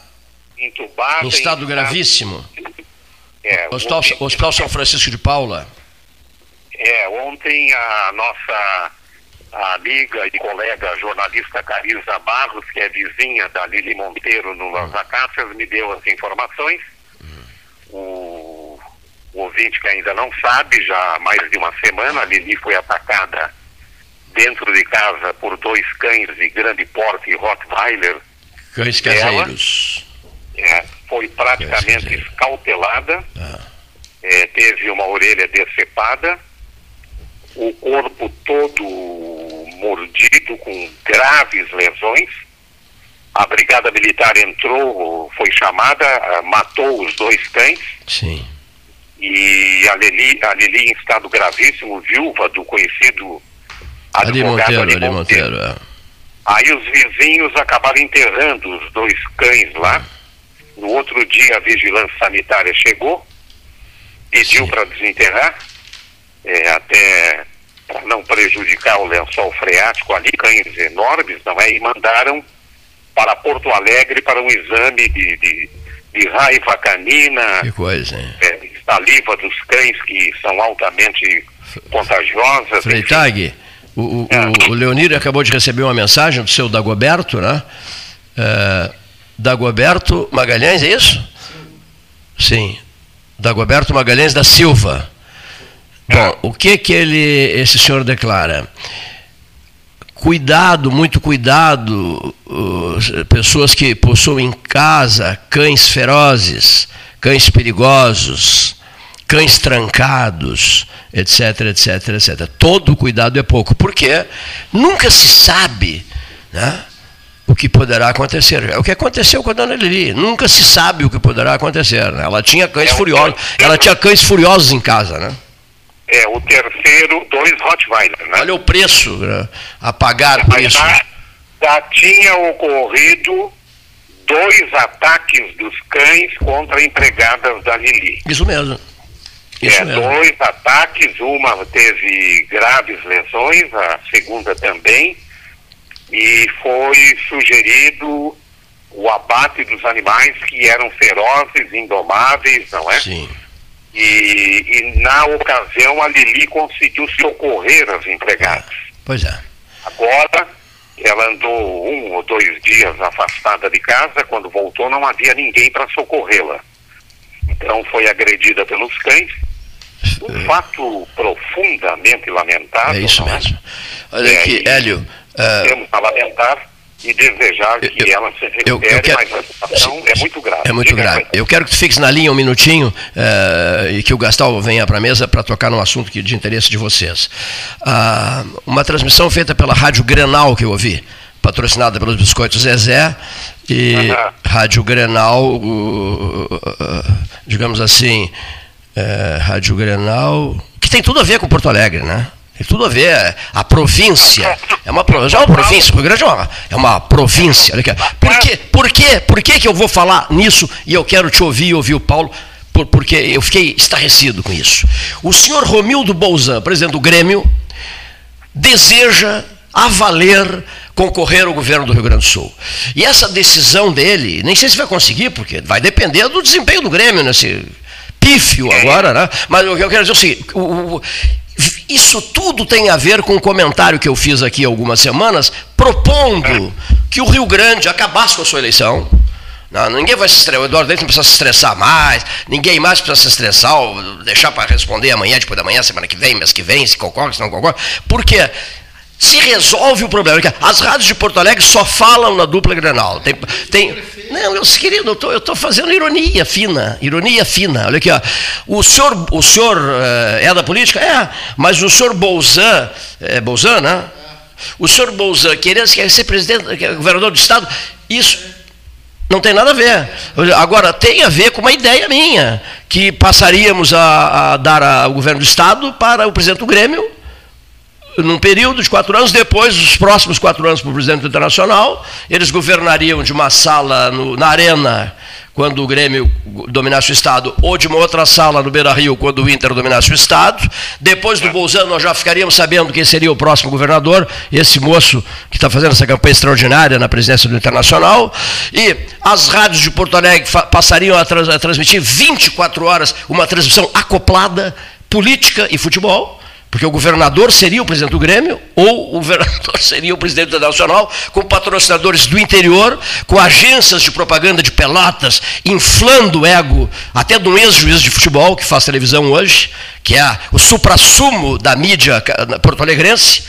Entubada. Em estado gravíssimo. É, Hospital, ontem, Hospital São Francisco de Paula. É, ontem a nossa amiga e colega jornalista Carisa Barros, que é vizinha da Lili Monteiro no Las Acácias, me deu as informações. Uhum. O, o ouvinte que ainda não sabe, já há mais de uma semana, a Lili foi atacada dentro de casa por dois cães de grande porte Rottweiler Cães caseiros. Ela, é, foi praticamente escautelada, ah. é, teve uma orelha decepada, o corpo todo mordido com graves lesões. A brigada militar entrou, foi chamada, matou os dois cães. Sim. E a Lili, a Lili em estado gravíssimo, viúva do conhecido advogado Ali Monteiro. Ali Monteiro, Monteiro é. Aí os vizinhos acabaram enterrando os dois cães lá. No outro dia a vigilância sanitária chegou, pediu para desenterrar, é, até para não prejudicar o lençol freático ali, cães enormes, não é? E mandaram para Porto Alegre para um exame de, de, de raiva canina, que coisa, hein? É, saliva dos cães que são altamente contagiosas. Freitag, o, o, o, Leonir acabou de receber uma mensagem do seu Dagoberto, né? É, Dagoberto Magalhães, é isso? Sim. Dagoberto Magalhães da Silva. Bom, o que que ele, esse senhor declara? Cuidado, muito cuidado, uh, pessoas que possuem em casa cães ferozes, cães perigosos, cães trancados, etc, etc, etc. Todo cuidado é pouco, porque nunca se sabe né, o que poderá acontecer. É o que aconteceu com a dona Lili. Nunca se sabe o que poderá acontecer. Né? Ela tinha cães é furiosos. Ela tinha cães furiosos em casa, né? É, o terceiro, dois Rottweiler, né? Olha o preço né, a pagar por isso. Já, já tinha ocorrido dois ataques dos cães contra empregadas da Lili. Isso mesmo. Isso é, mesmo. dois ataques, uma teve graves lesões, a segunda também, e foi sugerido o abate dos animais que eram ferozes, indomáveis, não é? Sim. E, e na ocasião a Lili conseguiu socorrer as empregadas. Pois é. Agora, ela andou um ou dois dias afastada de casa, quando voltou não havia ninguém para socorrê-la. Então foi agredida pelos cães. Um fato profundamente lamentável. É isso é? mesmo. Olha é, aqui, Hélio. Uh... Temos a lamentar e desejar que eu, ela se recupere, eu, eu quero, mas a situação é muito grave. É muito grave. Eu quero que tu fiques na linha um minutinho uh, e que o Gastal venha para a mesa para tocar num assunto que, de interesse de vocês. Uh, uma transmissão feita pela Rádio Grenal que eu ouvi, patrocinada pelos Biscoitos Zezé, e uh -huh. Rádio Grenal, digamos assim, eh, Rádio Grenal, que tem tudo a ver com Porto Alegre, né? Tem tudo a ver. A província. É uma, já é uma província. Rio Grande é uma, é uma província. Por, quê? Por, quê? Por que, que eu vou falar nisso e eu quero te ouvir e ouvir o Paulo? Por, porque eu fiquei estarrecido com isso. O senhor Romildo Bolzan, presidente do Grêmio, deseja a valer concorrer ao governo do Rio Grande do Sul. E essa decisão dele, nem sei se vai conseguir, porque vai depender do desempenho do Grêmio nesse pífio agora, né? Mas o que eu quero dizer é o seguinte: o, o, isso tudo tem a ver com um comentário que eu fiz aqui algumas semanas, propondo que o Rio Grande acabasse com a sua eleição. Não, ninguém vai se estressar, o Eduardo Leite não precisa se estressar mais, ninguém mais precisa se estressar, deixar para responder amanhã, depois da manhã, semana que vem, mês que vem, se concorda, se não concorda. Por quê? Se resolve o problema. As rádios de Porto Alegre só falam na dupla Grenal. Tem, tem, não, eu, querido, eu estou fazendo ironia fina, ironia fina. Olha aqui, ó. O senhor, o senhor uh, é da política? É, mas o senhor Bolzan, é Bolzan, né? O senhor Bolzan querendo ser presidente, governador do estado, isso não tem nada a ver. Agora, tem a ver com uma ideia minha, que passaríamos a, a dar ao governo do estado para o presidente do Grêmio num período de quatro anos, depois, os próximos quatro anos para o presidente internacional, eles governariam de uma sala no, na arena, quando o Grêmio dominasse o Estado, ou de uma outra sala no Beira Rio, quando o Inter dominasse o Estado. Depois do Bolzano, nós já ficaríamos sabendo quem seria o próximo governador, esse moço que está fazendo essa campanha extraordinária na presidência do Internacional. E as rádios de Porto Alegre passariam a, a transmitir 24 horas uma transmissão acoplada, política e futebol porque o governador seria o presidente do Grêmio, ou o governador seria o presidente da Nacional, com patrocinadores do interior, com agências de propaganda de pelatas, inflando o ego até de um ex-juiz de futebol que faz televisão hoje, que é o supra-sumo da mídia porto-alegrense.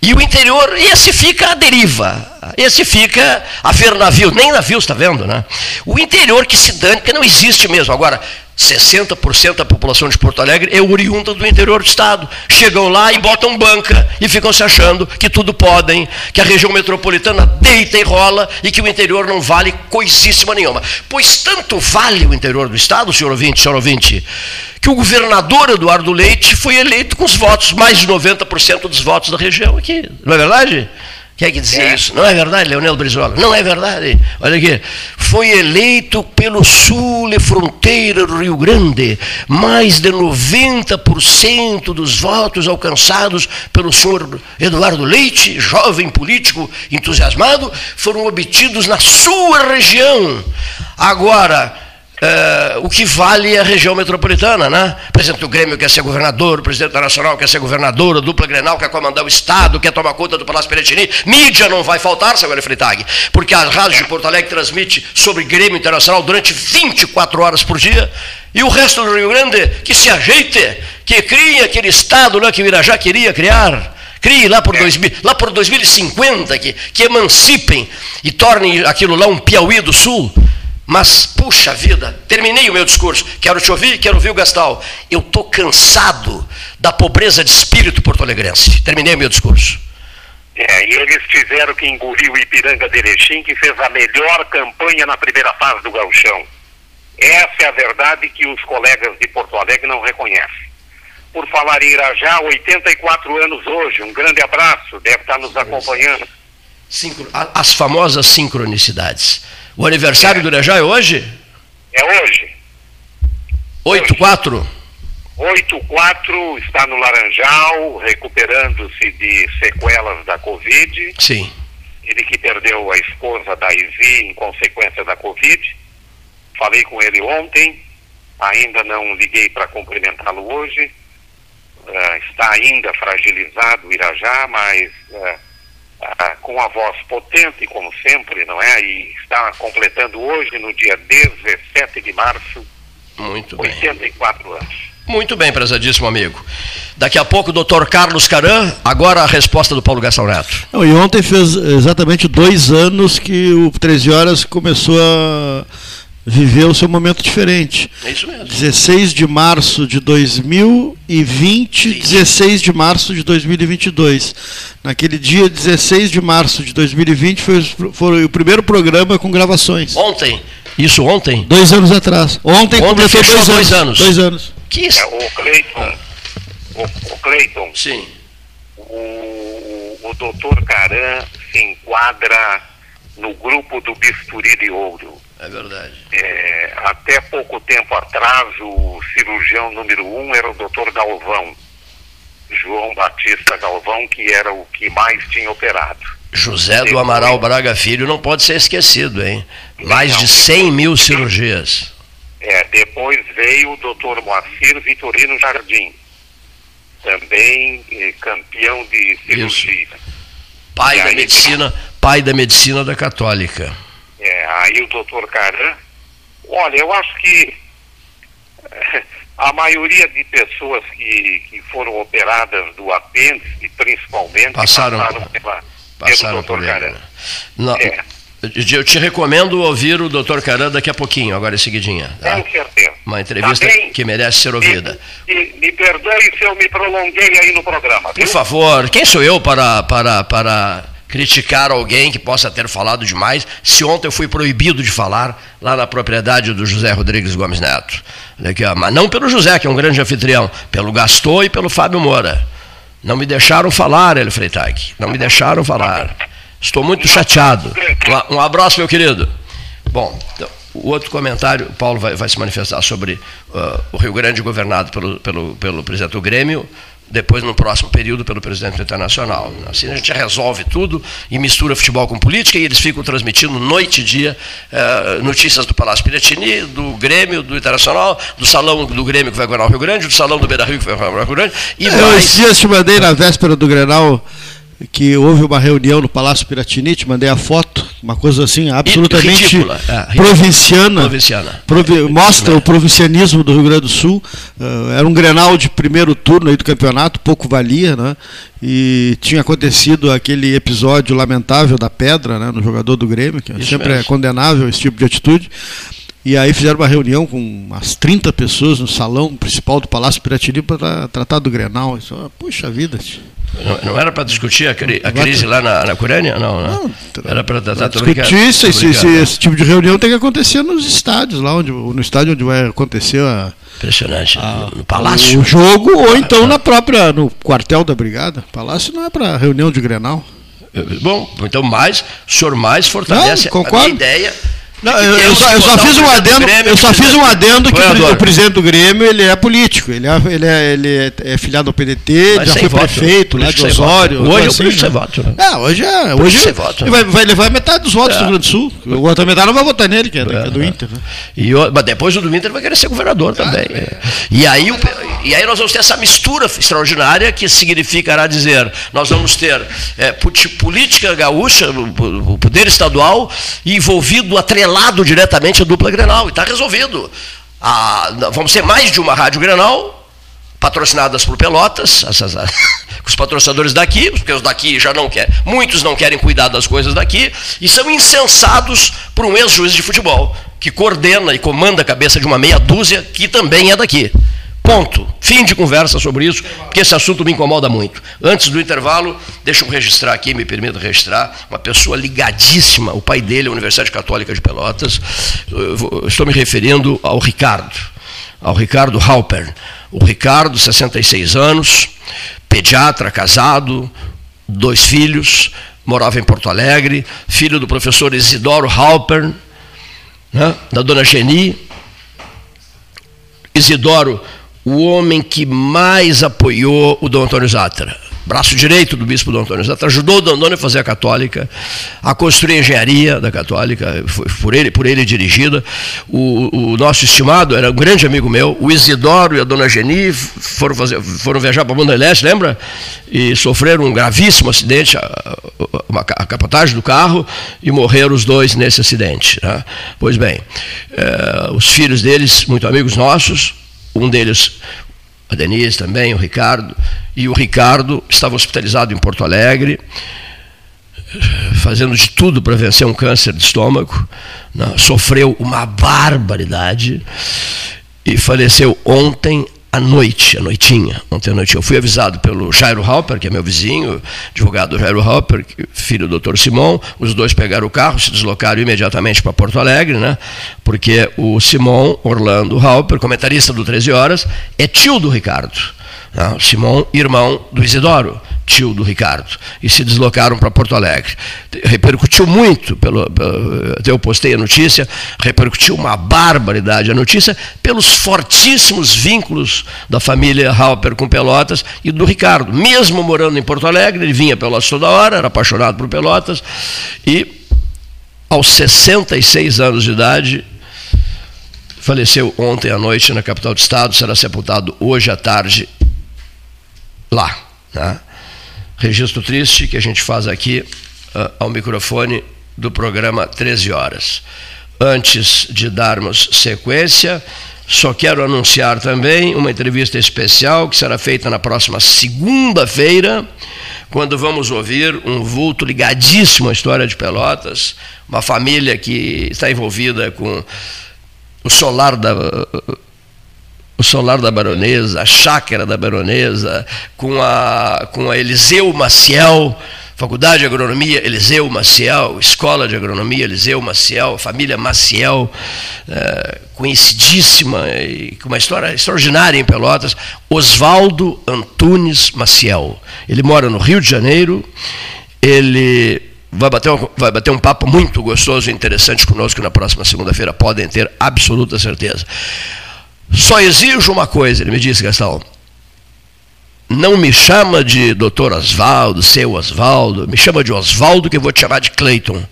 E o interior, esse fica à deriva. Esse fica a ver navio, nem navio está vendo, né? O interior que se dane, porque não existe mesmo. Agora, 60% da população de Porto Alegre é oriunda do interior do estado. Chegam lá e botam banca e ficam se achando que tudo podem, que a região metropolitana deita e rola e que o interior não vale coisíssima nenhuma. Pois tanto vale o interior do estado, senhor ouvinte, senhor ouvinte, que o governador Eduardo Leite foi eleito com os votos, mais de 90% dos votos da região aqui. Não é verdade? Quem é que dizia é. isso? Não é verdade, Leonel Brizola? Não é verdade. Olha aqui. Foi eleito pelo sul e fronteira do Rio Grande. Mais de 90% dos votos alcançados pelo senhor Eduardo Leite, jovem político entusiasmado, foram obtidos na sua região. Agora, Uh, o que vale é a região metropolitana, né? O presidente do Grêmio quer ser governador, o presidente da Nacional quer ser governador, a dupla Grenal quer comandar o Estado, quer tomar conta do Palácio Peretini. Mídia não vai faltar, Samuel Freitag, porque a rádio de Porto Alegre transmite sobre Grêmio Internacional durante 24 horas por dia, e o resto do Rio Grande que se ajeite, que crie aquele Estado né, que o Irajá queria criar. Crie lá por, 2000, lá por 2050, que, que emancipem e tornem aquilo lá um Piauí do Sul mas, puxa vida, terminei o meu discurso. Quero te ouvir, quero ouvir o Gastal. Eu estou cansado da pobreza de espírito porto-alegrense. Terminei o meu discurso. É, e eles tiveram que engolir o Ipiranga de Erechim, que fez a melhor campanha na primeira fase do gauchão. Essa é a verdade que os colegas de Porto Alegre não reconhecem. Por falar em Irajá, 84 anos hoje, um grande abraço, deve estar nos acompanhando. As famosas sincronicidades. O aniversário do Irajá é hoje? É hoje. 8-4? 8-4 está no Laranjal, recuperando-se de sequelas da Covid. Sim. Ele que perdeu a esposa da Ivi em consequência da Covid. Falei com ele ontem, ainda não liguei para cumprimentá-lo hoje. Uh, está ainda fragilizado o Irajá, mas uh, ah, com a voz potente, como sempre, não é? E está completando hoje, no dia 17 de março, Muito bem. 84 anos. Muito bem, prezadíssimo amigo. Daqui a pouco, o doutor Carlos Caran, agora a resposta do Paulo Gastão Neto. Não, e ontem fez exatamente dois anos que o 13 Horas começou a viver o seu momento diferente. É isso mesmo. 16 de março de 2020, Sim. 16 de março de 2022. Naquele dia, 16 de março de 2020, foi, foi o primeiro programa com gravações. Ontem. Isso ontem? Dois anos atrás. Ontem, ontem completou dois, dois anos. Dois anos. Que isso? É, o Cleiton. O, o Cleiton. Sim. O, o doutor Caran se enquadra no grupo do bisturi de ouro. É verdade. É, até pouco tempo atrás, o cirurgião número um era o doutor Galvão, João Batista Galvão, que era o que mais tinha operado. José do Amaral Braga Filho não pode ser esquecido, hein? Mais de 100 mil cirurgias. É, depois veio o doutor Moacir Vitorino Jardim, também eh, campeão de cirurgia. Isso. Pai da medicina, pai da medicina da católica. É, aí o doutor Caran, olha, eu acho que a maioria de pessoas que, que foram operadas do apêndice, principalmente, passaram, passaram, pela, passaram pelo doutor Caran. Não, é. Eu te recomendo ouvir o doutor Caran daqui a pouquinho, agora em seguidinha. Tá? Com certeza. Uma entrevista tá que merece ser ouvida. Me, me, perdoe se eu me prolonguei aí no programa. Viu? Por favor, quem sou eu para, para, para criticar alguém que possa ter falado demais, se ontem eu fui proibido de falar lá na propriedade do José Rodrigues Gomes Neto. Mas não pelo José, que é um grande anfitrião, pelo Gastou e pelo Fábio Moura. Não me deixaram falar, ele Freitag. Não me deixaram falar. Estou muito chateado. Um abraço, meu querido. Bom, então, o outro comentário, Paulo vai, vai se manifestar sobre uh, o Rio Grande governado pelo, pelo, pelo presidente do Grêmio, depois no próximo período pelo presidente internacional. Assim a gente resolve tudo e mistura futebol com política e eles ficam transmitindo noite e dia eh, notícias do Palácio Piratini, do Grêmio, do Internacional, do salão do Grêmio que vai ganhar o Rio Grande, do salão do Beira Rio que vai ganhar o Rio Grande. E Eu mais... esses dias te mandei na véspera do Grenal que houve uma reunião no Palácio Piratini, te mandei a foto, uma coisa assim absolutamente ridícula, é, provinciana. provinciana. Provi mostra é. o provincianismo do Rio Grande do Sul. Uh, era um Grenal de primeiro turno aí do campeonato, pouco valia, né? E tinha acontecido aquele episódio lamentável da pedra, né, no jogador do Grêmio, que Isso sempre mesmo. é condenável esse tipo de atitude. E aí fizeram uma reunião com umas 30 pessoas no salão principal do Palácio Piratini para tratar do Grenal. Isso, puxa vida. Não, não era para discutir a, cri, a, crise lá na, na Ucrânia? Não, né? não, era para tratar discutir isso, esse, esse, esse, tipo de reunião tem que acontecer nos estádios, lá onde, no estádio onde vai acontecer a. Impressionante. A, no palácio. O jogo, ou então na própria, no quartel da brigada. Palácio não é para reunião de Grenal. Bom, então mais, o senhor mais fortalece não, a ideia não, eu, eu, só, eu, só, fiz um adendo, Grêmio, eu só fiz um adendo que o, o, presidente do Grêmio ele é político, ele é, ele é, ele é, é filiado ao PDT, Mas já foi voto, prefeito lá de Osório. Hoje assim, é voto. Né? É, hoje é. Hoje voto, né? vai, vai, levar metade dos votos é. do Rio Grande do Sul. O outra metade não vai votar nele, que é, é, é do Inter. Né? E, mas depois o do Inter vai querer ser governador ah, também. É. E, aí, e aí nós vamos ter essa mistura extraordinária que significará dizer, nós vamos ter é, política gaúcha, o poder estadual envolvido, atrelado diretamente a dupla Grenal, e está resolvido. Ah, vamos ser mais de uma rádio Grenal, patrocinadas por Pelotas, essas, os patrocinadores daqui, porque os daqui já não querem, muitos não querem cuidar das coisas daqui, e são incensados por um ex-juiz de futebol, que coordena e comanda a cabeça de uma meia dúzia, que também é daqui. Ponto. Fim de conversa sobre isso, porque esse assunto me incomoda muito. Antes do intervalo, deixa eu registrar aqui, me permita registrar, uma pessoa ligadíssima, o pai dele, a Universidade Católica de Pelotas. Estou me referindo ao Ricardo, ao Ricardo Halper. O Ricardo, 66 anos, pediatra, casado, dois filhos, morava em Porto Alegre, filho do professor Isidoro Halper, né, da dona Geni. Isidoro o homem que mais apoiou o Dom Antônio Zatra. braço direito do bispo Dom Antônio Zata, ajudou o Dom Antônio a fazer a católica, a construir a engenharia da católica, foi por ele, por ele dirigida. O, o, nosso estimado era um grande amigo meu, o Isidoro e a dona Geni foram, fazer, foram viajar para Banda Leste, lembra? E sofreram um gravíssimo acidente, a, a, a capotagem do carro, e morreram os dois nesse acidente. Né? Pois bem, é, os filhos deles, muito amigos nossos, um deles a Denise também, o Ricardo, e o Ricardo estava hospitalizado em Porto Alegre, fazendo de tudo para vencer um câncer de estômago, né? sofreu uma barbaridade e faleceu ontem à noite, à noitinha, ontem à noite. Eu fui avisado pelo Jairo Halper, que é meu vizinho, advogado Jairo Halper, filho do Dr. Simão. Os dois pegaram o carro, se deslocaram imediatamente para Porto Alegre, né? porque o Simão Orlando Halper, comentarista do 13 Horas, é tio do Ricardo. Né? Simão, irmão do Isidoro tio do Ricardo, e se deslocaram para Porto Alegre. Repercutiu muito, pelo, até eu postei a notícia, repercutiu uma barbaridade a notícia pelos fortíssimos vínculos da família Halper com Pelotas e do Ricardo. Mesmo morando em Porto Alegre, ele vinha Pelotas toda hora, era apaixonado por Pelotas, e aos 66 anos de idade, faleceu ontem à noite na capital do estado, será sepultado hoje à tarde lá. Né? Registro triste que a gente faz aqui uh, ao microfone do programa 13 Horas. Antes de darmos sequência, só quero anunciar também uma entrevista especial que será feita na próxima segunda-feira, quando vamos ouvir um vulto ligadíssimo à história de Pelotas, uma família que está envolvida com o solar da o solar da baronesa, a chácara da baronesa, com a, com a Eliseu Maciel, Faculdade de Agronomia Eliseu Maciel, Escola de Agronomia Eliseu Maciel, família Maciel, é, conhecidíssima e com uma história extraordinária em Pelotas, Oswaldo Antunes Maciel. Ele mora no Rio de Janeiro, ele vai bater, um, vai bater um papo muito gostoso e interessante conosco na próxima segunda-feira, podem ter absoluta certeza. Só exijo uma coisa, ele me disse, Gastão. Não me chama de doutor Oswaldo, seu Oswaldo, me chama de Oswaldo que eu vou te chamar de Cleiton.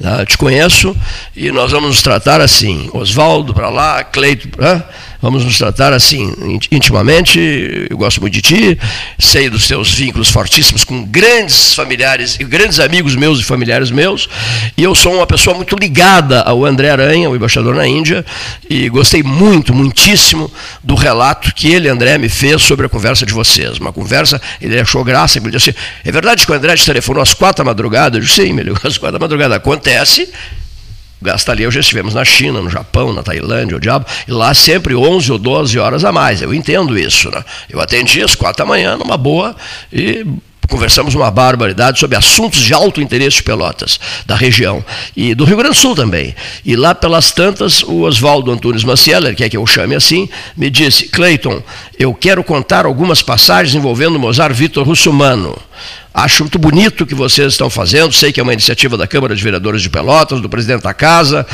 Tá? Te conheço e nós vamos nos tratar assim. Oswaldo para lá, Cleiton para vamos nos tratar assim intimamente. Eu gosto muito de ti, sei dos teus vínculos fortíssimos com grandes familiares grandes amigos meus e familiares meus. E eu sou uma pessoa muito ligada ao André Aranha, o embaixador na Índia, e gostei muito, muitíssimo do relato que ele, André, me fez sobre a conversa de vocês. Uma conversa, ele achou graça, ele disse assim: é verdade que o André te telefonou às quatro da madrugada? Eu disse: sim, me ligou às quatro da madrugada. Acontece gastaria, já estivemos na China, no Japão, na Tailândia, o diabo, e lá sempre 11 ou 12 horas a mais. Eu entendo isso. Né? Eu atendi às quatro da manhã, numa boa, e conversamos uma barbaridade sobre assuntos de alto interesse de Pelotas, da região, e do Rio Grande do Sul também. E lá pelas tantas, o Oswaldo Antunes Macieler, que é que eu chame assim, me disse, Cleiton, eu quero contar algumas passagens envolvendo Mozart Vitor Russumano. Acho muito bonito o que vocês estão fazendo. Sei que é uma iniciativa da Câmara de Vereadores de Pelotas, do presidente da Casa,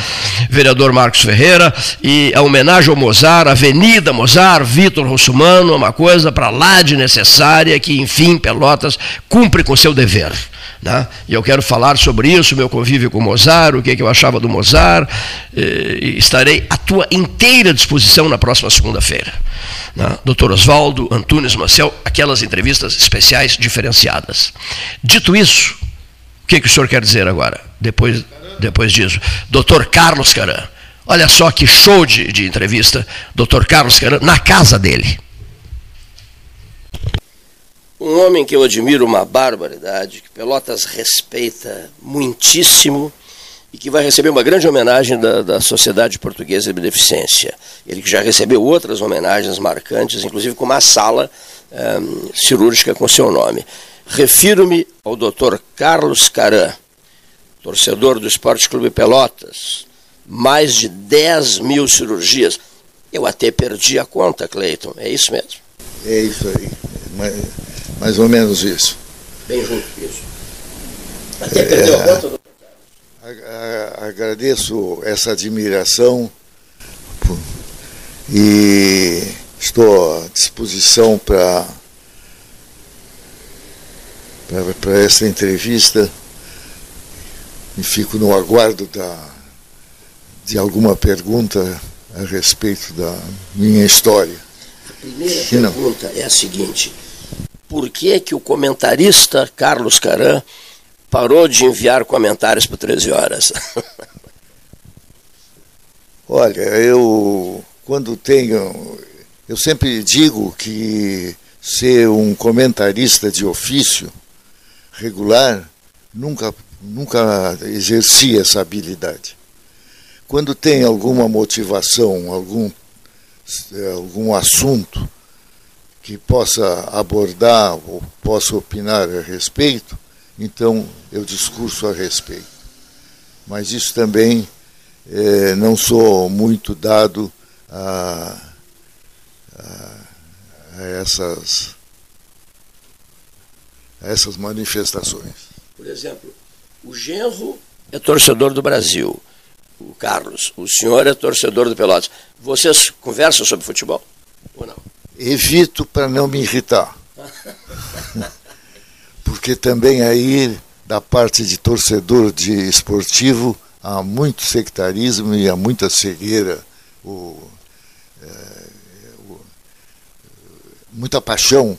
vereador Marcos Ferreira, e a homenagem ao Mozart, Avenida Mozart, Vitor Russumano, uma coisa para lá de necessária que, enfim, Pelotas cumpre com seu dever. Né? E eu quero falar sobre isso, meu convívio com Mozart, o que, é que eu achava do Mozart. E estarei à tua inteira disposição na próxima segunda-feira. Né? Dr. Oswaldo Antunes Marcel, aquelas entrevistas especiais diferenciadas. Dito isso, o que, é que o senhor quer dizer agora, depois, depois disso? Dr. Carlos Caran. Olha só que show de, de entrevista, Dr. Carlos Caran, na casa dele. Um homem que eu admiro uma barbaridade, que Pelotas respeita muitíssimo e que vai receber uma grande homenagem da, da Sociedade Portuguesa de Beneficência. Ele que já recebeu outras homenagens marcantes, inclusive com uma sala um, cirúrgica com seu nome. Refiro-me ao Dr. Carlos Caran, torcedor do Esporte Clube Pelotas, mais de 10 mil cirurgias. Eu até perdi a conta, Cleiton, é isso mesmo? É isso aí. Mas mais ou menos isso. Bem junto isso. Até perdeu é, a conta, doutor Agradeço essa admiração e estou à disposição para para essa entrevista e fico no aguardo da, de alguma pergunta a respeito da minha história. A primeira pergunta é a seguinte: por que, que o comentarista Carlos Caran parou de enviar comentários por 13 horas? Olha, eu quando tenho. Eu sempre digo que ser um comentarista de ofício regular nunca, nunca exerci essa habilidade. Quando tem alguma motivação, algum, algum assunto que possa abordar ou possa opinar a respeito, então eu discurso a respeito. Mas isso também é, não sou muito dado a, a, essas a essas manifestações. Por exemplo, o genro é torcedor do Brasil, o Carlos. O senhor é torcedor do Pelotas. Vocês conversam sobre futebol ou não? Evito para não me irritar. Porque também aí, da parte de torcedor de esportivo, há muito sectarismo e há muita cegueira, o, é, o, muita paixão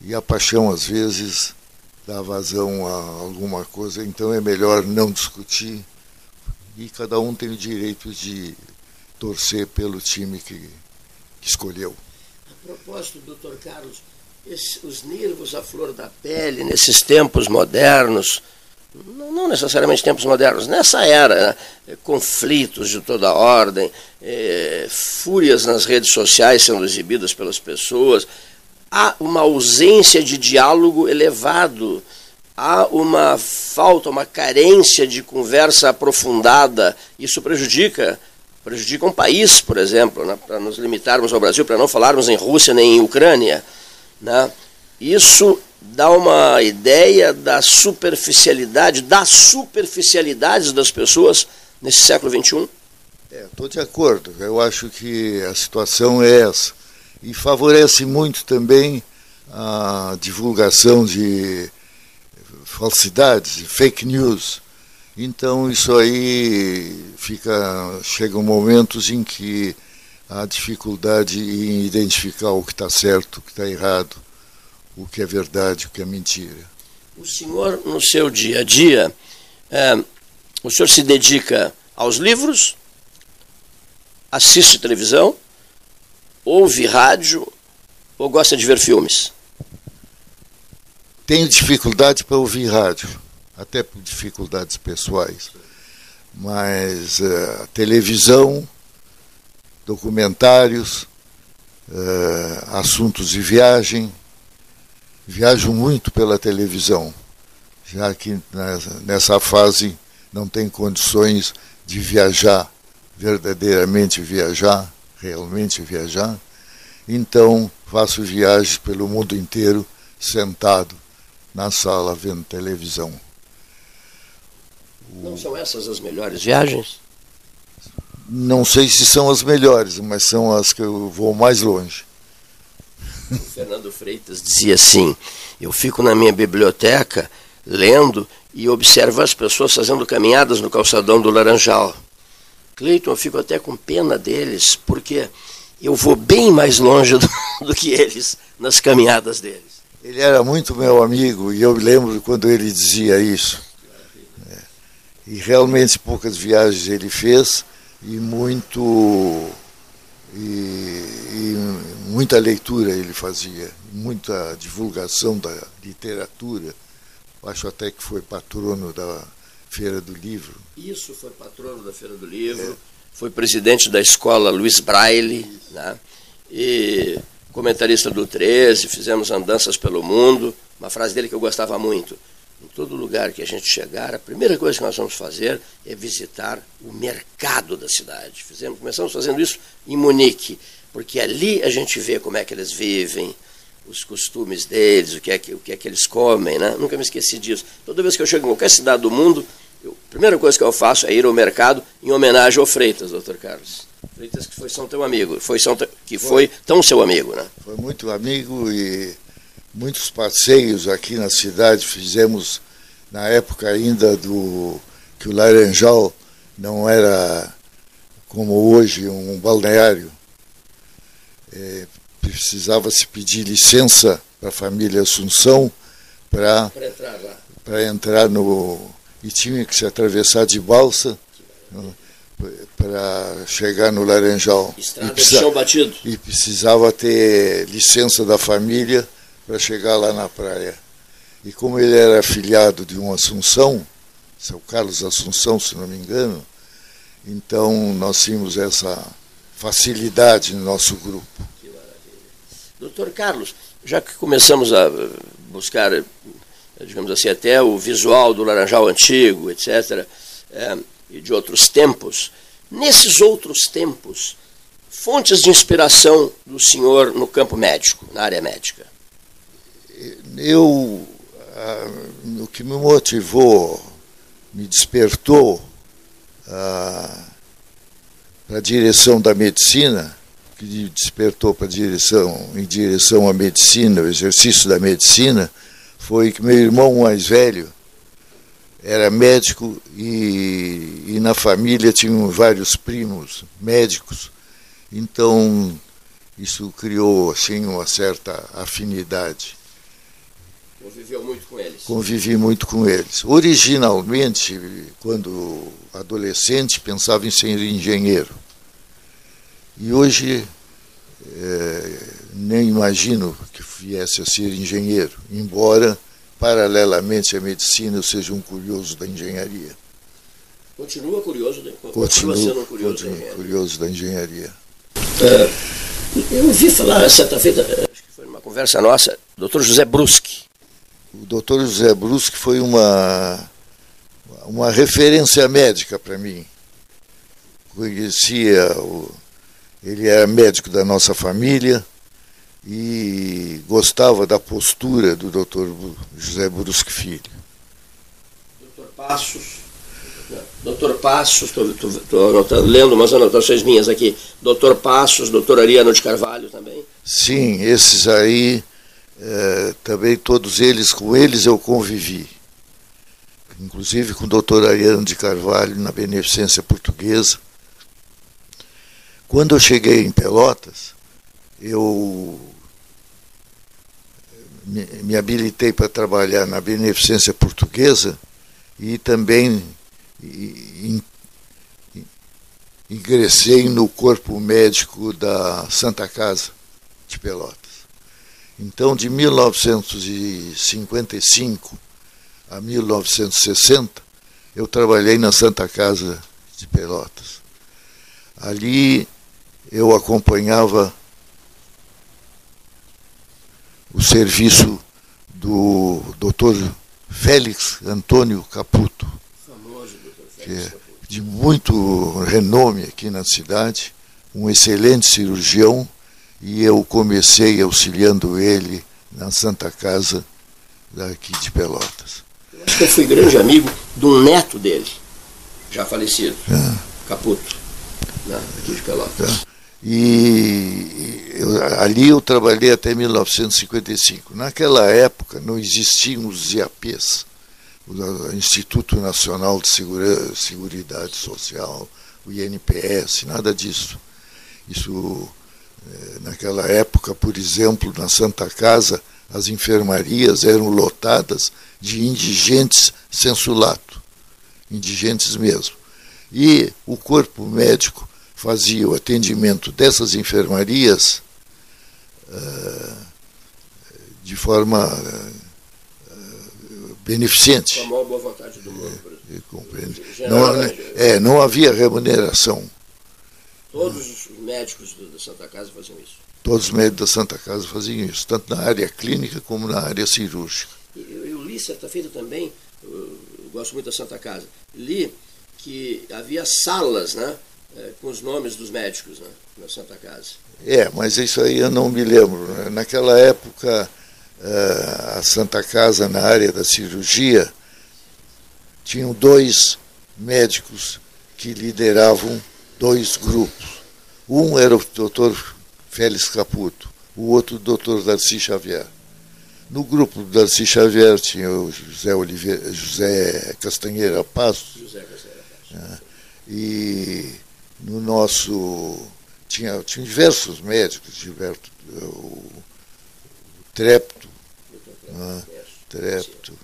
e a paixão às vezes dá vazão a alguma coisa, então é melhor não discutir e cada um tem o direito de torcer pelo time que, que escolheu. Propósito, doutor Carlos, esse, os nervos à flor da pele nesses tempos modernos, não, não necessariamente tempos modernos, nessa era, né, conflitos de toda ordem, é, fúrias nas redes sociais sendo exibidas pelas pessoas, há uma ausência de diálogo elevado, há uma falta, uma carência de conversa aprofundada. Isso prejudica, prejudica um país, por exemplo, né, para nos limitarmos ao Brasil, para não falarmos em Rússia nem em Ucrânia. Né? Isso dá uma ideia da superficialidade, das superficialidades das pessoas nesse século XXI? Estou é, de acordo. Eu acho que a situação é essa e favorece muito também a divulgação de falsidades, de fake news. Então isso aí fica chegam momentos em que há dificuldade em identificar o que está certo, o que está errado, o que é verdade, o que é mentira. O senhor, no seu dia a dia, é, o senhor se dedica aos livros, assiste televisão, ouve rádio ou gosta de ver filmes? Tenho dificuldade para ouvir rádio, até por dificuldades pessoais. Mas uh, televisão, documentários, uh, assuntos de viagem. Viajo muito pela televisão, já que nessa fase não tem condições de viajar, verdadeiramente viajar realmente viajar, então faço viagens pelo mundo inteiro sentado na sala vendo televisão. Não são essas as melhores viagens? Não sei se são as melhores, mas são as que eu vou mais longe. O Fernando Freitas dizia assim: Eu fico na minha biblioteca lendo e observo as pessoas fazendo caminhadas no calçadão do Laranjal. Cleiton, eu fico até com pena deles, porque eu vou bem mais longe do, do, que eles nas caminhadas deles. Ele era muito meu amigo e eu lembro quando ele dizia isso. E realmente poucas viagens ele fez e muito e, e muita leitura ele fazia, muita divulgação da literatura. Acho até que foi patrono da Feira do Livro. Isso, foi patrono da Feira do Livro, é. foi presidente da escola Luiz Braille, né? e comentarista do 13, fizemos andanças pelo mundo. Uma frase dele que eu gostava muito. Em todo lugar que a gente chegar, a primeira coisa que nós vamos fazer é visitar o mercado da cidade. Fizemos, começamos fazendo isso em Munique, porque ali a gente vê como é que eles vivem, os costumes deles, o que é que, o que, é que eles comem, né? Nunca me esqueci disso. Toda vez que eu chego em qualquer cidade do mundo, eu, a primeira coisa que eu faço é ir ao mercado em homenagem ao Freitas, doutor Carlos. Freitas que foi tão teu amigo, foi tão, que foi, foi tão seu amigo, né? Foi muito amigo e muitos passeios aqui na cidade, fizemos na época ainda do que o Laranjal não era como hoje um balneário. É, precisava se pedir licença para a família Assunção para entrar, entrar no. e tinha que se atravessar de balsa para chegar no Laranjal. Estrada e, precisa, chão batido. e precisava ter licença da família para chegar lá na praia. E como ele era afiliado de um Assunção, seu Carlos Assunção, se não me engano, então nós tínhamos essa facilidade no nosso grupo. Que maravilha. Doutor Carlos, já que começamos a buscar, digamos assim, até o visual do Laranjal antigo, etc., é, e de outros tempos, nesses outros tempos, fontes de inspiração do senhor no campo médico, na área médica? Eu o que me motivou, me despertou para a direção da medicina, que despertou para direção, em direção à medicina, o exercício da medicina, foi que meu irmão mais velho era médico e, e na família tinham vários primos médicos, então isso criou assim uma certa afinidade. Conviveu muito com eles? Convivi muito com eles. Originalmente, quando adolescente, pensava em ser engenheiro. E hoje é, nem imagino que viesse a ser engenheiro, embora, paralelamente à medicina, eu seja um curioso da engenharia. Continua curioso, né? Continua, sendo um curioso, da curioso da engenharia. É, eu ouvi falar certa feita, acho que foi numa conversa nossa, doutor José Bruschi, o doutor José Brusque foi uma, uma referência médica para mim. Conhecia, o, ele era médico da nossa família e gostava da postura do doutor José Brusque Filho. Doutor Passos. Doutor Passos, estou lendo umas anotações minhas aqui. Doutor Passos, doutor Ariano de Carvalho também. Sim, esses aí é, também todos eles, com eles eu convivi. Inclusive com o doutor Ariano de Carvalho na Beneficência Portuguesa. Quando eu cheguei em Pelotas, eu me, me habilitei para trabalhar na Beneficência Portuguesa e também ingressei no corpo médico da Santa Casa de Pelotas. Então, de 1955 a 1960, eu trabalhei na Santa Casa de Pelotas. Ali eu acompanhava o serviço do Dr. Félix Antônio Caputo, que é de muito renome aqui na cidade, um excelente cirurgião e eu comecei auxiliando ele na Santa Casa daqui de Pelotas. Eu acho que eu fui grande amigo do neto dele, já falecido, é. Caputo, né, aqui de Pelotas. É. E eu, ali eu trabalhei até 1955. Naquela época não existiam os IAPs, o Instituto Nacional de Seguridade, Seguridade Social, o INPS, nada disso. Isso naquela época, por exemplo, na Santa Casa, as enfermarias eram lotadas de indigentes sensulato, indigentes mesmo. E o corpo médico fazia o atendimento dessas enfermarias uh, de forma uh, beneficente. Com a maior boa vontade do mundo. É, não, é, não havia remuneração. Todos os médicos da Santa Casa faziam isso? Todos os médicos da Santa Casa faziam isso, tanto na área clínica como na área cirúrgica. Eu, eu li certa feita também, gosto muito da Santa Casa, li que havia salas, né? É, com os nomes dos médicos né, na Santa Casa. É, mas isso aí eu não me lembro. Né? Naquela época, é, a Santa Casa, na área da cirurgia, tinham dois médicos que lideravam dois grupos. Um era o doutor Félix Caputo, o outro o doutor Darcy Xavier. No grupo da Darcy Xavier tinha o José, Oliveira, José Castanheira Passos. José Castanheira Passos. Né? E no nosso. Tinha, tinha diversos médicos, Gilberto, o, o Trepto, né? Trepto,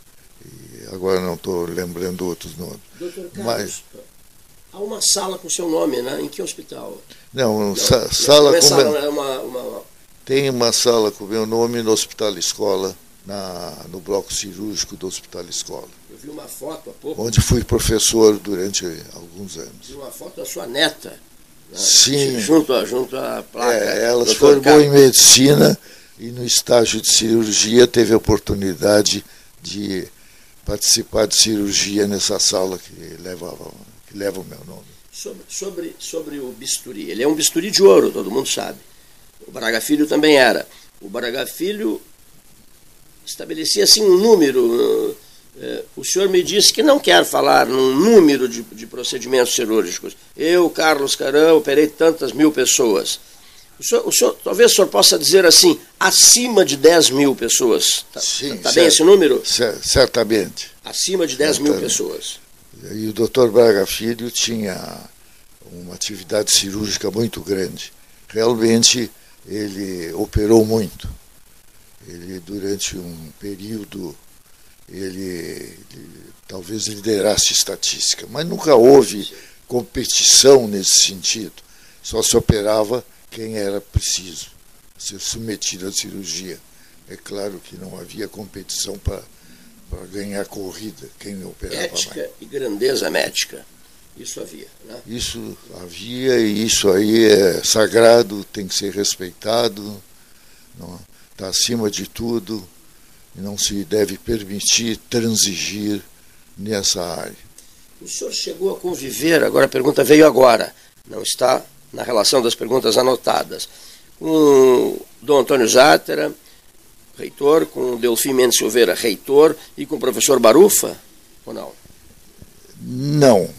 e agora não estou lembrando outros nomes. Doutor Carlos, Mas, há uma sala com seu nome, né? Em que hospital? Não, não sa sala com sala, meu... é uma, uma, Tem uma sala com meu nome no Hospital Escola, na, no bloco cirúrgico do Hospital Escola. Eu vi uma foto há pouco. Onde fui professor durante alguns anos. Vi uma foto da sua neta. Né? Sim. Junto, a, junto à placa. É, ela se formou Carlos. em medicina e no estágio de cirurgia teve a oportunidade de participar de cirurgia nessa sala que, levava, que leva o meu nome. Sobre, sobre, sobre o bisturi, ele é um bisturi de ouro, todo mundo sabe. O Braga Filho também era. O Braga Filho estabelecia assim um número. Eh, o senhor me disse que não quer falar num número de, de procedimentos cirúrgicos. Eu, Carlos Carão, operei tantas mil pessoas. O senhor, o senhor, talvez o senhor possa dizer assim, acima de 10 mil pessoas. Está tá bem esse número? Certamente. Acima de 10 certamente. mil pessoas. E o doutor Braga Filho tinha uma atividade cirúrgica muito grande. Realmente ele operou muito. Ele durante um período ele, ele talvez liderasse estatística, mas nunca houve competição nesse sentido. Só se operava quem era preciso ser submetido à cirurgia. É claro que não havia competição para para ganhar corrida, quem operava Ética mais. e grandeza médica. Isso havia. Né? Isso havia e isso aí é sagrado, tem que ser respeitado, está acima de tudo e não se deve permitir transigir nessa área. O senhor chegou a conviver, agora a pergunta veio agora, não está na relação das perguntas anotadas, com o Dom Antônio Zátera, reitor, com o Delfim Mendes Silveira, reitor, e com o professor Barufa, ou não? Não.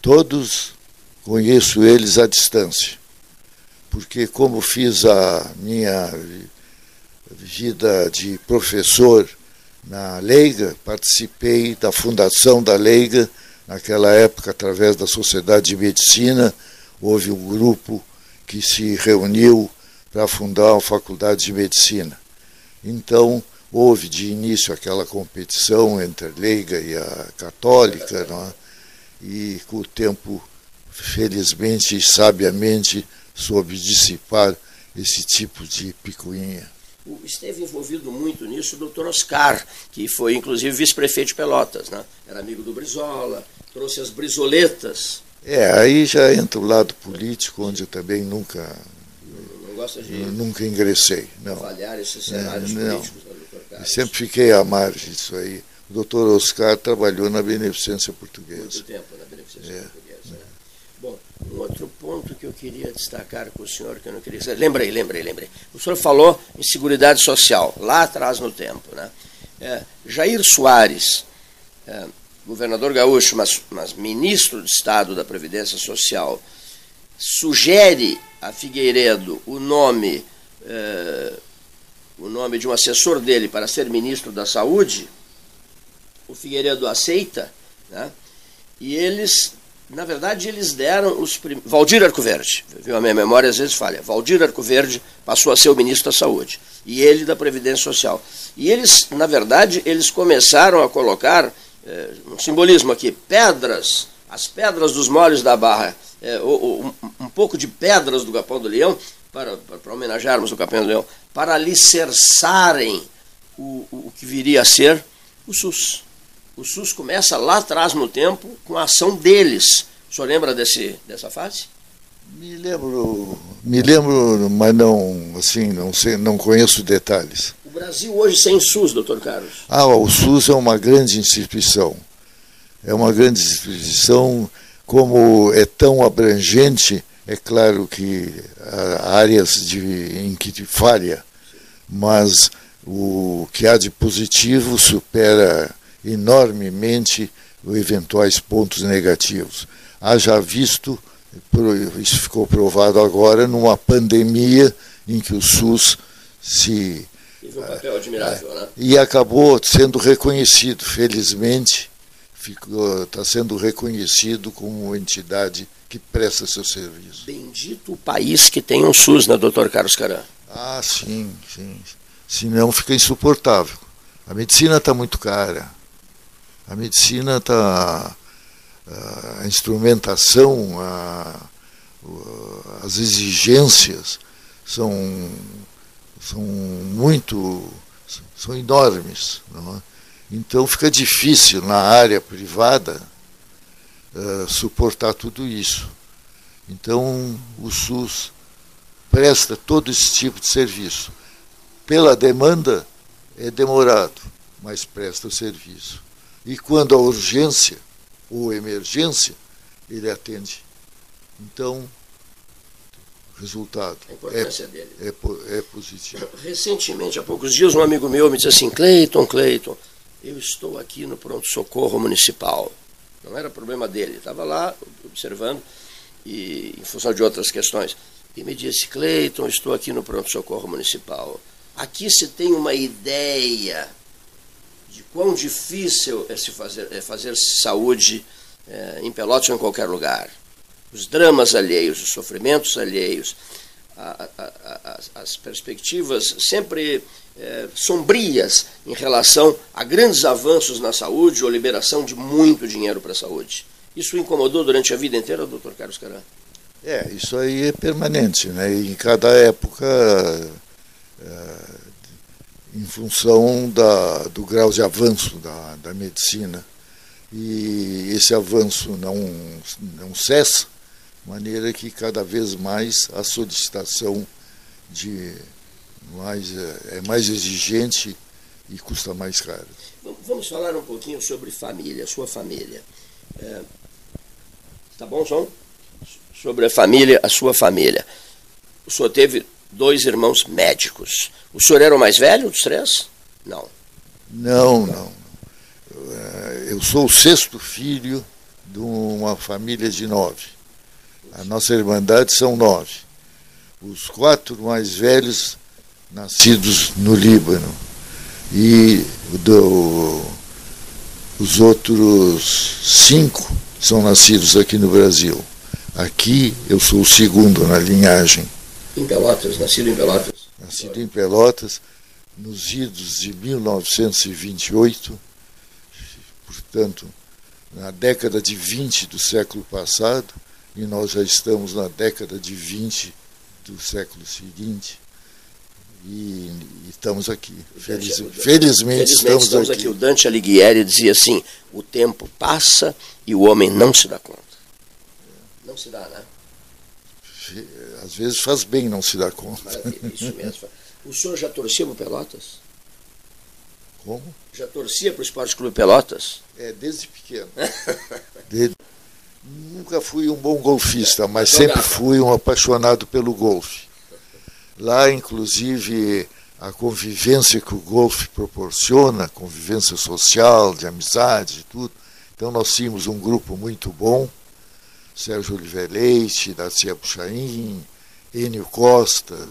Todos conheço eles à distância. Porque como fiz a minha vida de professor na Leiga, participei da fundação da Leiga, naquela época, através da Sociedade de Medicina, houve um grupo que se reuniu para fundar a Faculdade de Medicina. Então, houve de início aquela competição entre a leiga e a católica, é? e com o tempo, felizmente e sabiamente, soube dissipar esse tipo de picuinha. Esteve envolvido muito nisso o doutor Oscar, que foi inclusive vice-prefeito de Pelotas, né? era amigo do Brizola, trouxe as brisoletas. É, aí já entra o lado político, onde eu também nunca gosta de nunca ingressei, não. avaliar esses cenários é, políticos não. Sempre fiquei à margem disso aí. O doutor Oscar trabalhou na Beneficência Portuguesa. Muito tempo na Beneficência é. Portuguesa. Né? Bom, um outro ponto que eu queria destacar com o senhor, que eu não queria... Lembrei, lembrei, lembrei. O senhor falou em Seguridade Social, lá atrás no tempo. Né? É, Jair Soares, é, governador gaúcho, mas, mas ministro de Estado da Previdência Social, sugere a Figueiredo o nome, eh, o nome de um assessor dele para ser ministro da Saúde, o Figueiredo aceita, né? e eles, na verdade, eles deram os prim... Valdir Arcoverde, viu? a minha memória às vezes falha, Valdir Arcoverde passou a ser o ministro da Saúde, e ele da Previdência Social. E eles, na verdade, eles começaram a colocar, eh, um simbolismo aqui, pedras, as pedras dos moles da barra, é, um, um, pouco de pedras do Capão do Leão, para, para, para homenagearmos o Capão do Leão, para alicerçarem o, o, o que viria a ser o SUS. O SUS começa lá atrás no tempo com a ação deles. O senhor lembra desse, dessa fase? Me lembro, me lembro, mas não, assim, não sei, não conheço detalhes. O Brasil hoje sem SUS, doutor Carlos? Ah, o SUS é uma grande instituição. É uma grande instituição como é tão abrangente, é claro que há áreas de, em que falha, mas o que há de positivo supera enormemente os eventuais pontos negativos. Haja visto, isso ficou provado agora, numa pandemia em que o SUS se Teve um papel admirável, né? E acabou sendo reconhecido, felizmente, está sendo reconhecido como entidade que presta seu serviço. Bendito o país que tem um SUS, né, doutor Carlos Caran? Ah, sim, sim. Senão fica insuportável. A medicina está muito cara. A medicina está. A instrumentação, a, as exigências são, são muito. são enormes. Não é? Então fica difícil na área privada uh, suportar tudo isso. Então o SUS presta todo esse tipo de serviço. Pela demanda é demorado, mas presta o serviço. E quando a urgência ou emergência, ele atende. Então, resultado é, é, é, positivo. Recentemente, há poucos dias, um amigo meu me disse assim, Cleiton, Cleiton, eu estou aqui no pronto-socorro municipal. Não era problema dele, estava lá observando, e em função de outras questões. E me disse, Cleiton, estou aqui no pronto-socorro municipal. Aqui se tem uma ideia de quão difícil é, se fazer, é fazer saúde é, em Pelotas ou em qualquer lugar. Os dramas alheios, os sofrimentos alheios, a, a, a, as perspectivas sempre é, sombrias em relação a grandes avanços na saúde ou liberação de muito dinheiro para a saúde. Isso incomodou durante a vida inteira, doutor Carlos Caran? É, isso aí é permanente, né? Em cada época, é, em função da, do grau de avanço da, da medicina. E esse avanço não, não cessa, de maneira que cada vez mais a solicitação de mais, é, é mais exigente e custa mais caro. Vamos falar um pouquinho sobre família, sua família. É, tá bom, João? Sobre a família, a sua família. O senhor teve dois irmãos médicos. O senhor era o mais velho dos três? Não. Não, não. Eu sou o sexto filho de uma família de nove. A nossa irmandade são nove. Os quatro mais velhos nascidos no Líbano e do, os outros cinco são nascidos aqui no Brasil. Aqui eu sou o segundo na linhagem. Em Pelotas, nascido em Pelotas? Nascido em Pelotas, nos idos de 1928, portanto, na década de 20 do século passado, e nós já estamos na década de 20 do século seguinte. E, e estamos aqui. Feliz, felizmente, felizmente, estamos, estamos aqui. aqui. O Dante Alighieri dizia assim: o tempo passa e o homem não se dá conta. Não se dá, né? Às vezes faz bem não se dar conta. Maravilha, isso mesmo. O senhor já torcia para o Pelotas? Como? Já torcia para o Esporte Clube Pelotas? É, desde pequeno. desde... Nunca fui um bom golfista, mas sempre fui um apaixonado pelo golfe. Lá, inclusive, a convivência que o golfe proporciona, convivência social, de amizade, tudo. Então nós tínhamos um grupo muito bom, Sérgio Oliveira Leite, Dacia Puxaim, Enio Costa,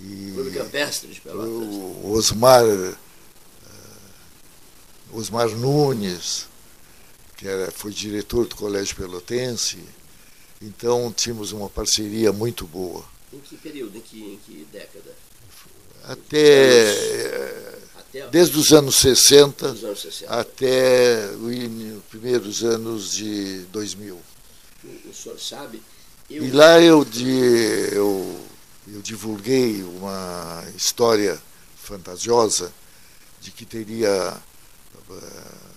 e o Osmar, eh, Osmar Nunes, que era, foi diretor do Colégio Pelotense. Então tínhamos uma parceria muito boa. Em que período, em que, em que década? Até, até desde os anos 60, anos 60. até os primeiros anos de 2000. O, o senhor sabe? Eu... E lá eu, eu, eu divulguei uma história fantasiosa de que teria uh,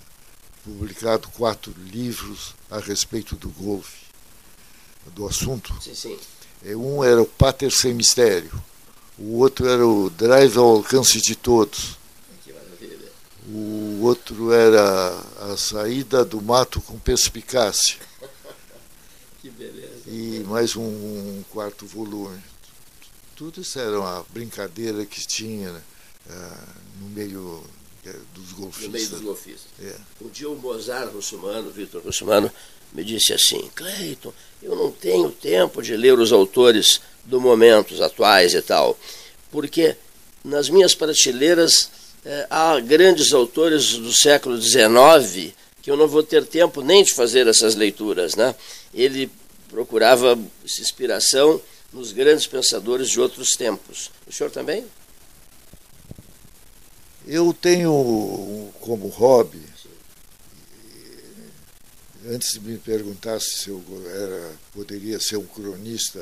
publicado quatro livros a respeito do golfe, do assunto. Sim, sim. É, um era o Pater Sem Mistério, o outro era o Drive ao Alcance de Todos. O outro era a saída do mato com perspicácia. que beleza. E mais um, um, quarto volume. Tudo isso era uma brincadeira que tinha né, no meio dos golfistas. No meio dos golfistas. É. Um dia o Mozart Russumano, Vitor Russumano, me disse assim, Cleiton, eu não tenho tempo de ler os autores do momento, os atuais e tal, porque nas minhas prateleiras eh, há grandes autores do século XIX que eu não vou ter tempo nem de fazer essas leituras. Né? Ele procurava inspiração nos grandes pensadores de outros tempos. O senhor também? Eu tenho como hobby, antes de me perguntar se eu era, poderia ser um cronista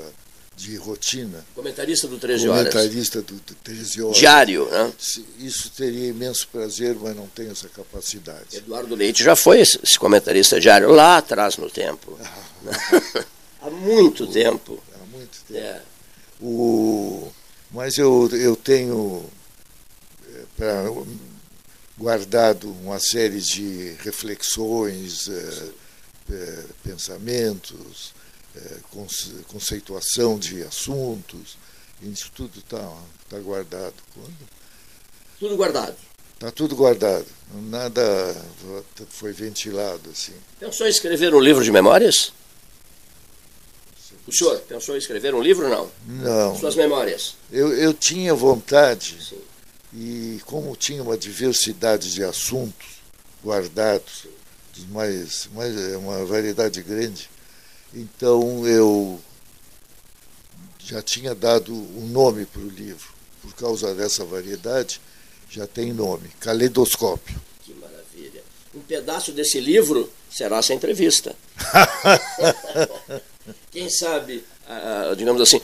de rotina. Comentarista do 13 Horas. Comentarista do, do 13 Horas. Diário, né? Isso teria imenso prazer, mas não tenho essa capacidade. Eduardo Leite já foi esse comentarista diário lá atrás no tempo. Há muito o, tempo. Há muito tempo. É. O, mas eu, eu tenho é, pra, guardado uma série de reflexões, é, é, pensamentos, é, conceituação de assuntos, isso tudo está tá guardado. Tudo guardado. Está tudo guardado. Nada foi ventilado assim. Pensou em escrever um livro de memórias? O senhor pensou em escrever um livro não? Não. Suas memórias? Eu, eu tinha vontade, Sim. e como tinha uma diversidade de assuntos guardados, mais, mais, é uma variedade grande, então eu já tinha dado um nome para o livro. Por causa dessa variedade, já tem nome: Caleidoscópio. Que maravilha. Um pedaço desse livro será essa entrevista. quem sabe, ah, digamos assim,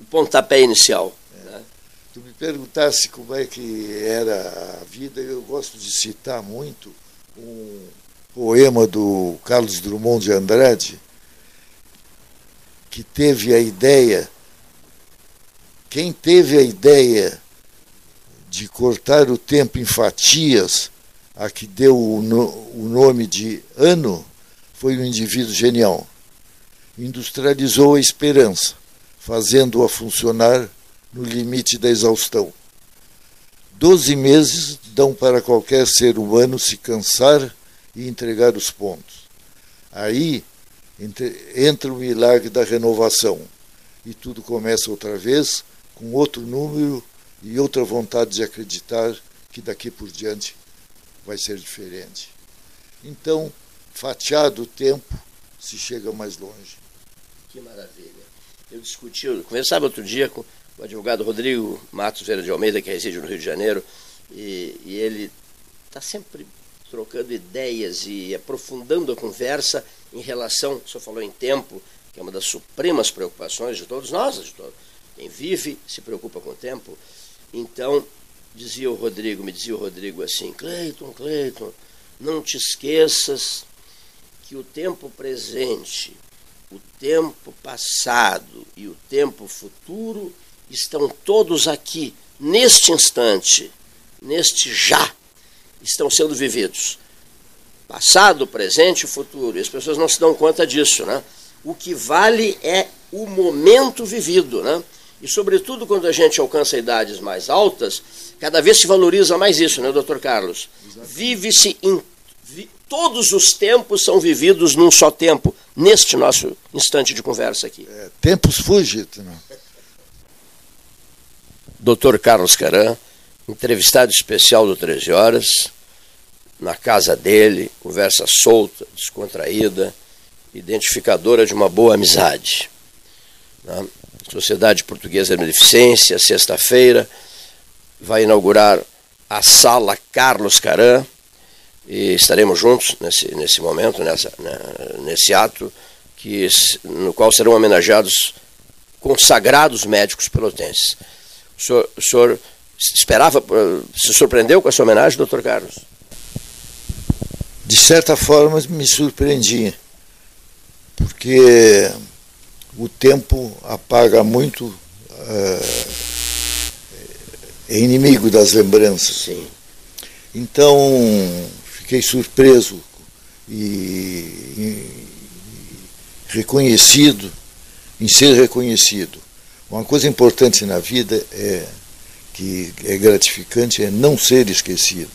o pontapé inicial. É. Né? Tu me perguntasse como é que era a vida, eu gosto de citar muito um poema do Carlos Drummond de Andrade, que teve a ideia, quem teve a ideia de cortar o tempo em fatias, a que deu o, no, o nome de ano, foi um indivíduo genial industrializou a esperança, fazendo-a funcionar no limite da exaustão. Doze meses dão para qualquer ser humano se cansar e entregar os pontos. Aí entra o milagre da renovação e tudo começa outra vez com outro número e outra vontade de acreditar que daqui por diante vai ser diferente. Então, fatiado o tempo, se chega mais longe. Que maravilha. Eu discuti, eu conversava outro dia com o advogado Rodrigo Matos Vera de Almeida, que reside no Rio de Janeiro, e, e ele está sempre trocando ideias e aprofundando a conversa em relação, o senhor falou em tempo, que é uma das supremas preocupações de todos nós, de todo, quem vive se preocupa com o tempo. Então, dizia o Rodrigo, me dizia o Rodrigo assim, Cleiton, Cleiton, não te esqueças que o tempo presente o tempo passado e o tempo futuro estão todos aqui, neste instante, neste já, estão sendo vividos. Passado, presente e futuro. E as pessoas não se dão conta disso, né? O que vale é o momento vivido, né? E, sobretudo, quando a gente alcança idades mais altas, cada vez se valoriza mais isso, né, doutor Carlos? Vive-se em todos os tempos são vividos num só tempo, neste nosso instante de conversa aqui. É, tempos fugidos. Né? Doutor Carlos Caran, entrevistado especial do 13 Horas, na casa dele, conversa solta, descontraída, identificadora de uma boa amizade. Sociedade Portuguesa de Beneficência, sexta-feira, vai inaugurar a Sala Carlos Caran, e estaremos juntos nesse, nesse momento, nessa, né, nesse ato, que, no qual serão homenageados consagrados médicos pelotenses. O senhor, o senhor esperava, se surpreendeu com essa homenagem, doutor Carlos? De certa forma, me surpreendi, porque o tempo apaga muito, é, é inimigo das lembranças. Sim. Então, fiquei surpreso e, e reconhecido, em ser reconhecido. Uma coisa importante na vida é que é gratificante é não ser esquecido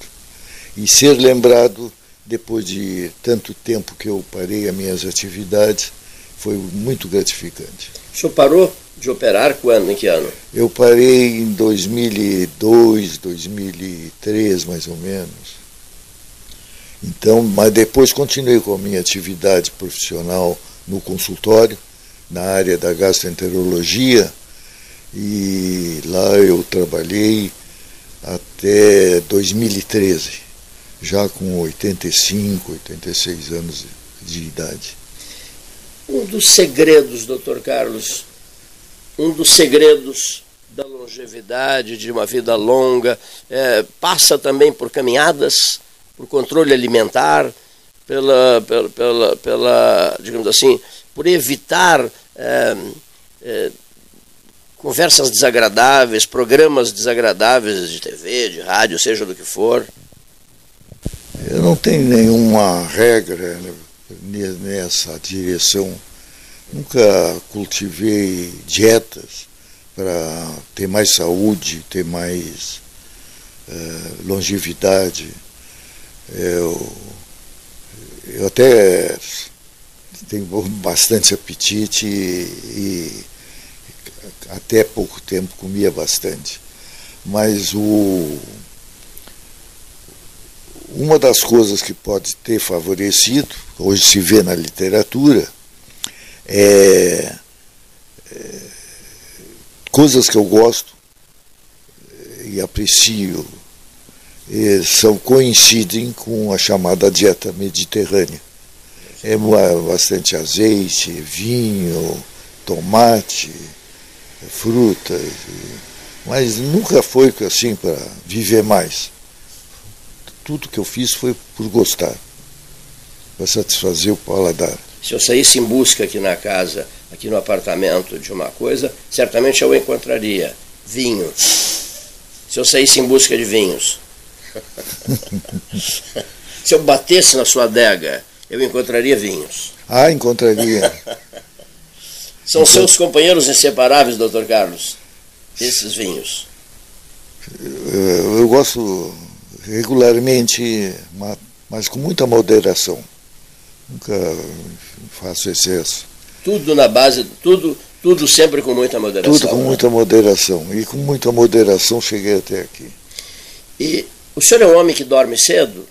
e ser lembrado depois de tanto tempo que eu parei as minhas atividades, foi muito gratificante. O senhor parou de operar quando? Em que ano? Eu parei em 2002, 2003, mais ou menos. Então, mas depois continuei com a minha atividade profissional no consultório, na área da gastroenterologia, e lá eu trabalhei até 2013, já com 85, 86 anos de idade. Um dos segredos, doutor Carlos, um dos segredos da longevidade, de uma vida longa, é, passa também por caminhadas, por controle alimentar, pela, pela, pela, pela digamos assim, por evitar é, é, conversas desagradáveis, programas desagradáveis de TV, de rádio, seja do que for? Eu não tenho nenhuma regra nessa direção. Nunca cultivei dietas para ter mais saúde, ter mais uh, longevidade. Eu, eu até tenho bastante apetite e, e até pouco tempo comia bastante. Mas o, uma das coisas que pode ter favorecido, hoje se vê na literatura, é, é coisas que eu gosto e aprecio e são coincidem com a chamada dieta mediterrânea. É bastante azeite, vinho, tomate, frutas, mas nunca foi assim para viver mais. Tudo que eu fiz foi por gostar, para satisfazer o paladar. Se eu saísse em busca aqui na casa, aqui no apartamento de uma coisa, certamente eu encontraria vinho. Se eu saísse em busca de vinhos. Se eu batesse na sua adega, eu encontraria vinhos. Ah, encontraria. São então, seus companheiros inseparáveis, doutor Carlos, esses vinhos? Eu, eu gosto regularmente, mas com muita moderação. Nunca faço excesso. Tudo na base, tudo, tudo sempre com muita moderação. Tudo com né? muita moderação. E com muita moderação cheguei até aqui. E o senhor é um homem que dorme cedo?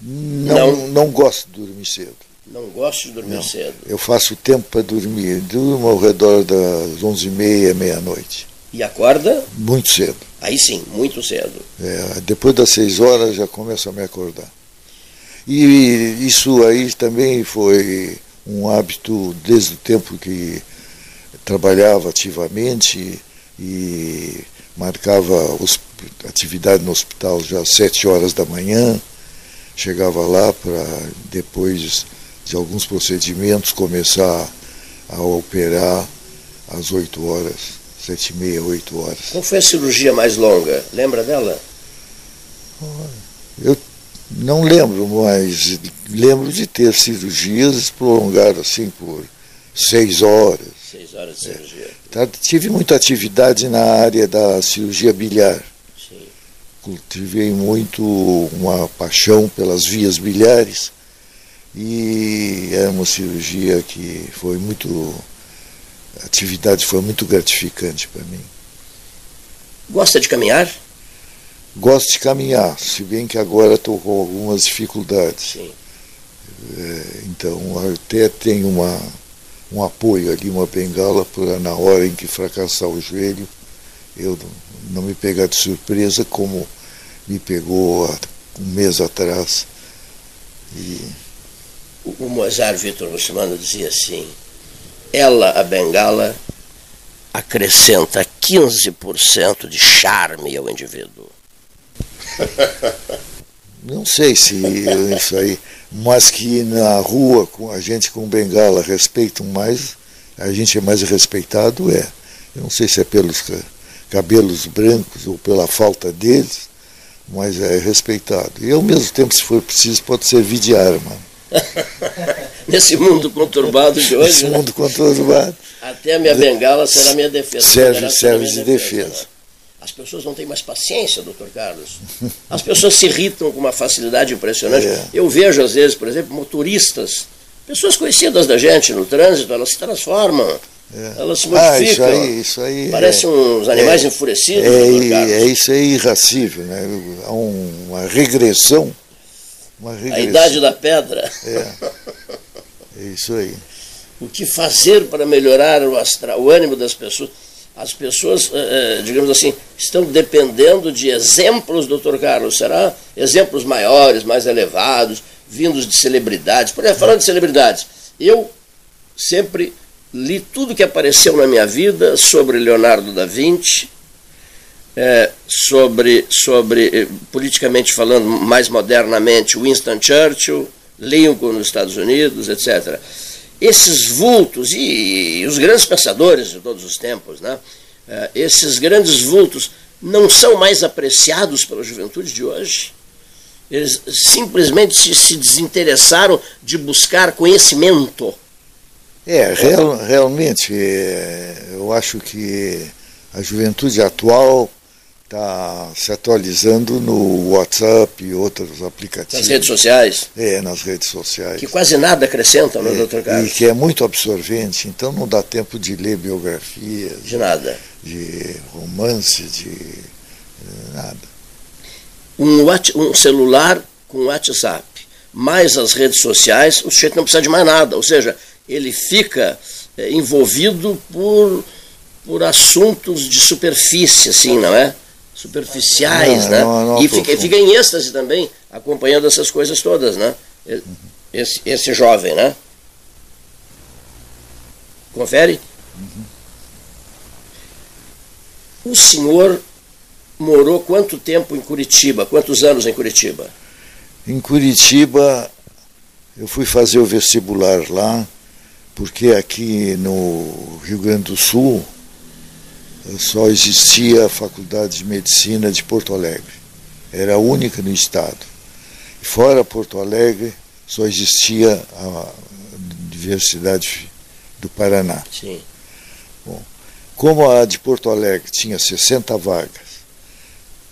Não, não, não gosto de dormir cedo. Não gosto de dormir não. cedo. Eu faço tempo para dormir. Durmo ao redor das onze e meia, meia-noite. E acorda? Muito cedo. Aí sim, muito cedo. É, depois das seis horas já começo a me acordar. E isso aí também foi um hábito desde o tempo que trabalhava ativamente e marcava atividade no hospital já às sete horas da manhã. Chegava lá para depois de alguns procedimentos, começar a operar às 8 horas, sete e meia, 8 horas. Qual foi a cirurgia mais longa? Lembra dela? Eu não lembro, mas lembro de ter cirurgias prolongadas assim por seis horas. Seis horas de cirurgia. É. Tive muita atividade na área da cirurgia biliar. Sim. Cultivei muito uma paixão pelas vias biliares e era uma cirurgia que foi muito. A atividade foi muito gratificante para mim. Gosta de caminhar? Gosto de caminhar, se bem que agora estou com algumas dificuldades. Sim. É, então até tenho uma, um apoio ali, uma bengala para na hora em que fracassar o joelho, eu não me pegar de surpresa como me pegou há um mês atrás. E o Mozart Vitor Russmano dizia assim: ela, a bengala, acrescenta 15% de charme ao indivíduo. Não sei se isso aí, mas que na rua com a gente com bengala respeitam mais, a gente é mais respeitado, é. Eu não sei se é pelos cabelos brancos ou pela falta deles, mas é respeitado. E ao mesmo tempo, se for preciso, pode servir de arma. Nesse mundo conturbado de hoje. Nesse né? mundo conturbado. Até a minha bengala será minha defesa. Serve, serve de defesa. defesa. As pessoas não têm mais paciência, doutor Carlos. As pessoas se irritam com uma facilidade impressionante. É. Eu vejo, às vezes, por exemplo, motoristas Pessoas conhecidas da gente no trânsito, elas se transformam. É. Elas se modificam. Ah, isso aí, isso aí Parecem é, uns animais é, enfurecidos. É, é, isso aí irracível, né? Há uma regressão. A idade da pedra. É. É isso aí. O que fazer para melhorar o, astral, o ânimo das pessoas? As pessoas, eh, eh, digamos assim, estão dependendo de exemplos, doutor Carlos. Será exemplos maiores, mais elevados, vindos de celebridades? Por exemplo, falando de celebridades, eu sempre li tudo que apareceu na minha vida sobre Leonardo da Vinci, é, sobre, sobre, politicamente falando, mais modernamente, Winston Churchill, Lincoln nos Estados Unidos, etc. Esses vultos, e, e os grandes pensadores de todos os tempos, né? É, esses grandes vultos não são mais apreciados pela juventude de hoje. Eles simplesmente se, se desinteressaram de buscar conhecimento. É, real, realmente, é, eu acho que a juventude atual está se atualizando no WhatsApp e outros aplicativos. Nas redes sociais? É, nas redes sociais. Que quase nada acrescentam, né, é, doutor Carlos? E que é muito absorvente, então não dá tempo de ler biografias. De nada. De romance, de eh, nada. Um, um celular com WhatsApp, mais as redes sociais, o sujeito não precisa de mais nada. Ou seja, ele fica é, envolvido por, por assuntos de superfície, assim, não é? Superficiais, né? Não, não, e fica, fica, em êxtase também, acompanhando essas coisas todas, né? Esse, esse jovem, né? Confere? Uhum. O senhor morou quanto tempo em Curitiba? Quantos anos em Curitiba? Em Curitiba, eu fui fazer o vestibular lá, porque aqui no Rio Grande do Sul, só existia a Faculdade de Medicina de Porto Alegre. Era a única no estado. Fora Porto Alegre, só existia a Universidade do Paraná. Sim. Bom, como a de Porto Alegre tinha 60 vagas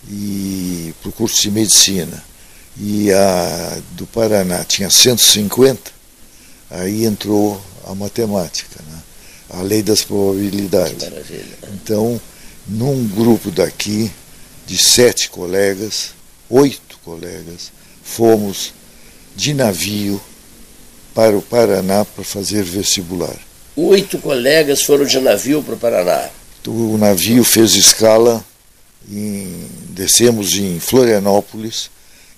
e para o curso de medicina e a do Paraná tinha 150, aí entrou a matemática. Né? A lei das probabilidades. Então, num grupo daqui, de sete colegas, oito colegas, fomos de navio para o Paraná para fazer vestibular. Oito colegas foram de navio para o Paraná. O navio fez escala, em, descemos em Florianópolis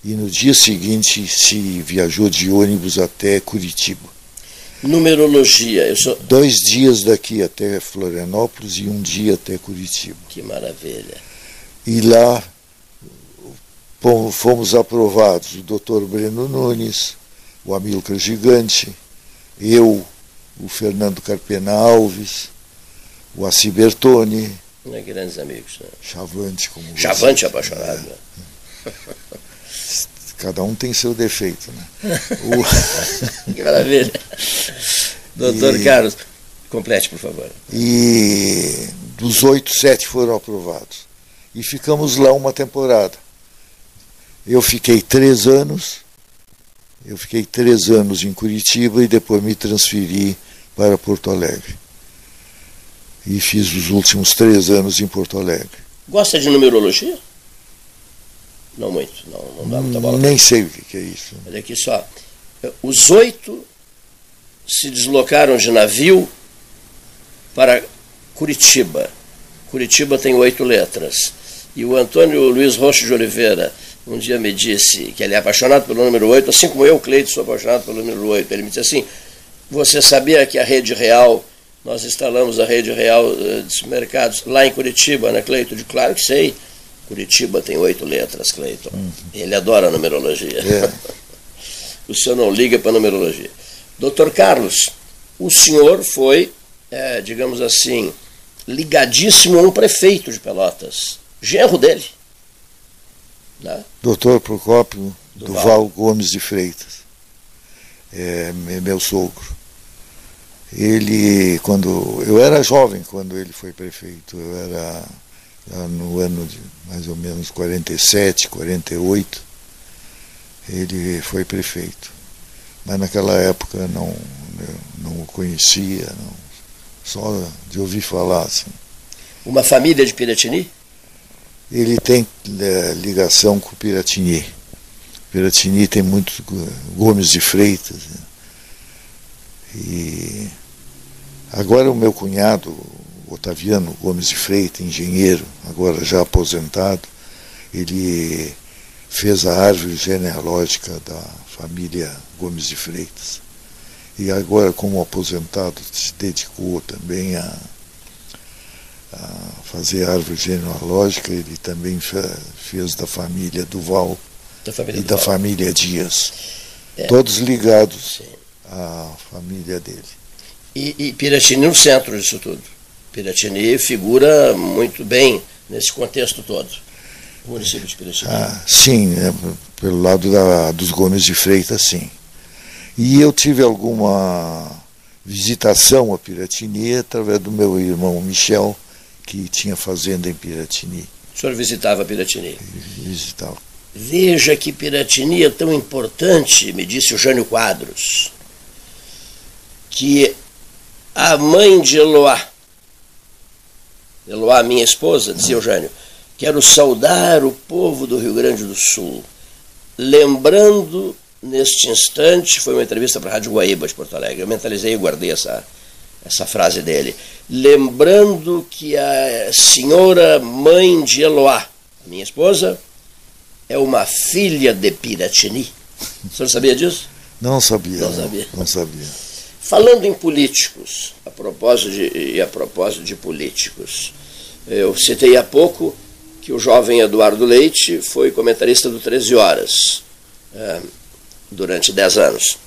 e no dia seguinte se viajou de ônibus até Curitiba numerologia. Eu sou... Dois dias daqui até Florianópolis e um dia até Curitiba. Que maravilha. E lá fomos aprovados o doutor Breno Nunes, o Amilcar Gigante, eu, o Fernando Carpena Alves, o Assi Bertoni. É, grandes amigos. Né? Chavante, como Chavante apaixonado. É. Cada um tem seu defeito, né? O... que maravilha. Doutor e... Carlos, complete, por favor. E dos oito, sete foram aprovados. E ficamos lá uma temporada. Eu fiquei três anos, eu fiquei três anos em Curitiba e depois me transferi para Porto Alegre. E fiz os últimos três anos em Porto Alegre. Gosta de numerologia? Não muito, não, não dá muita bola. Nem sei o que é isso. Olha aqui só. Os oito se deslocaram de navio para Curitiba. Curitiba tem oito letras. E o Antônio Luiz Rocha de Oliveira um dia me disse que ele é apaixonado pelo número 8, assim como eu, Cleide, sou apaixonado pelo número 8. Ele me disse assim: Você sabia que a rede real, nós instalamos a rede real uh, de supermercados lá em Curitiba, né, Cleito? De claro que sei. Curitiba tem oito letras, Cleiton. Uhum. Ele adora numerologia. É. o senhor não liga para numerologia. Doutor Carlos, o senhor foi, é, digamos assim, ligadíssimo a um prefeito de Pelotas, genro dele. Né? Doutor Procópio Duval. Duval Gomes de Freitas, é, meu sogro. Ele, quando eu era jovem quando ele foi prefeito, eu era no ano de mais ou menos 47, 48, ele foi prefeito. mas naquela época não, não o conhecia, não, só de ouvir falar. Assim. Uma família de Piratini? Ele tem é, ligação com Piratini. Piratini tem muitos Gomes de Freitas. Né? E agora o meu cunhado, Otaviano Gomes de Freitas, engenheiro, agora já aposentado, ele fez a árvore genealógica da família Gomes de Freitas. E agora, como aposentado, se dedicou também a, a fazer a árvore genealógica. Ele também fez da família Duval da família e Duval. da família Dias. É. Todos ligados Sim. à família dele. E, e Piratini no centro disso tudo. Piratini figura muito bem nesse contexto todo o município de Piracicaba? Ah, sim, é, pelo lado da, dos Gomes de Freitas, sim. E eu tive alguma visitação a Piratini através do meu irmão Michel, que tinha fazenda em Piratini. O senhor visitava Piratini? Visitava. Veja que Piratini é tão importante, me disse o Jânio Quadros, que a mãe de Eloá, Eloá, minha esposa, dizia o Jânio, Quero saudar o povo do Rio Grande do Sul, lembrando neste instante, foi uma entrevista para a Rádio Guaíba de Porto Alegre, eu mentalizei e guardei essa, essa frase dele, lembrando que a senhora mãe de Eloá, minha esposa, é uma filha de Piratini. O senhor sabia disso? Não sabia. Não sabia. Não sabia. Falando em políticos, a propósito de, e a propósito de políticos, eu citei há pouco que o jovem Eduardo Leite foi comentarista do 13 Horas é, durante 10 anos.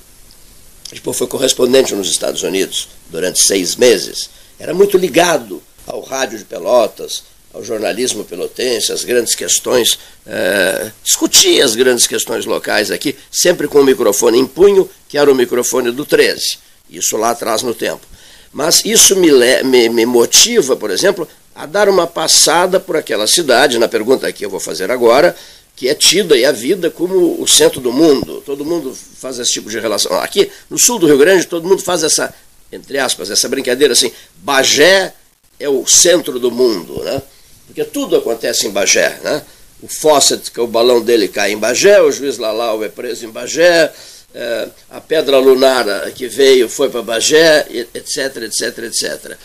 Depois foi correspondente nos Estados Unidos durante seis meses. Era muito ligado ao rádio de Pelotas, ao jornalismo pelotense, às grandes questões, é, discutia as grandes questões locais aqui, sempre com o microfone em punho, que era o microfone do 13, isso lá atrás no tempo. Mas isso me, me, me motiva, por exemplo, a dar uma passada por aquela cidade, na pergunta que eu vou fazer agora, que é tida e a vida como o centro do mundo. Todo mundo faz esse tipo de relação. Aqui no sul do Rio Grande, todo mundo faz essa, entre aspas, essa brincadeira assim: Bagé é o centro do mundo, né? Porque tudo acontece em Bagé, né? O Fawcett, que é o balão dele, cai em Bagé, o juiz Lalau é preso em Bagé, é, a pedra lunar que veio foi para Bagé, etc, etc, etc.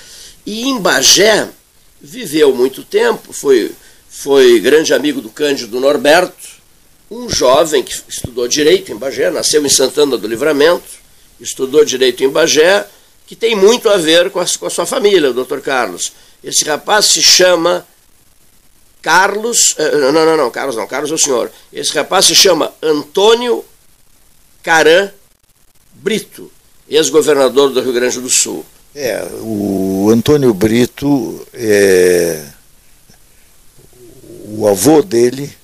E em Bagé, viveu muito tempo, foi, foi grande amigo do Cândido Norberto, um jovem que estudou direito em Bagé, nasceu em Santana do Livramento, estudou direito em Bagé, que tem muito a ver com a, com a sua família, o doutor Carlos. Esse rapaz se chama Carlos. Eh, não, não, não, Carlos não, Carlos é o senhor. Esse rapaz se chama Antônio Caran Brito, ex-governador do Rio Grande do Sul. É, o Antônio Brito, é, o avô dele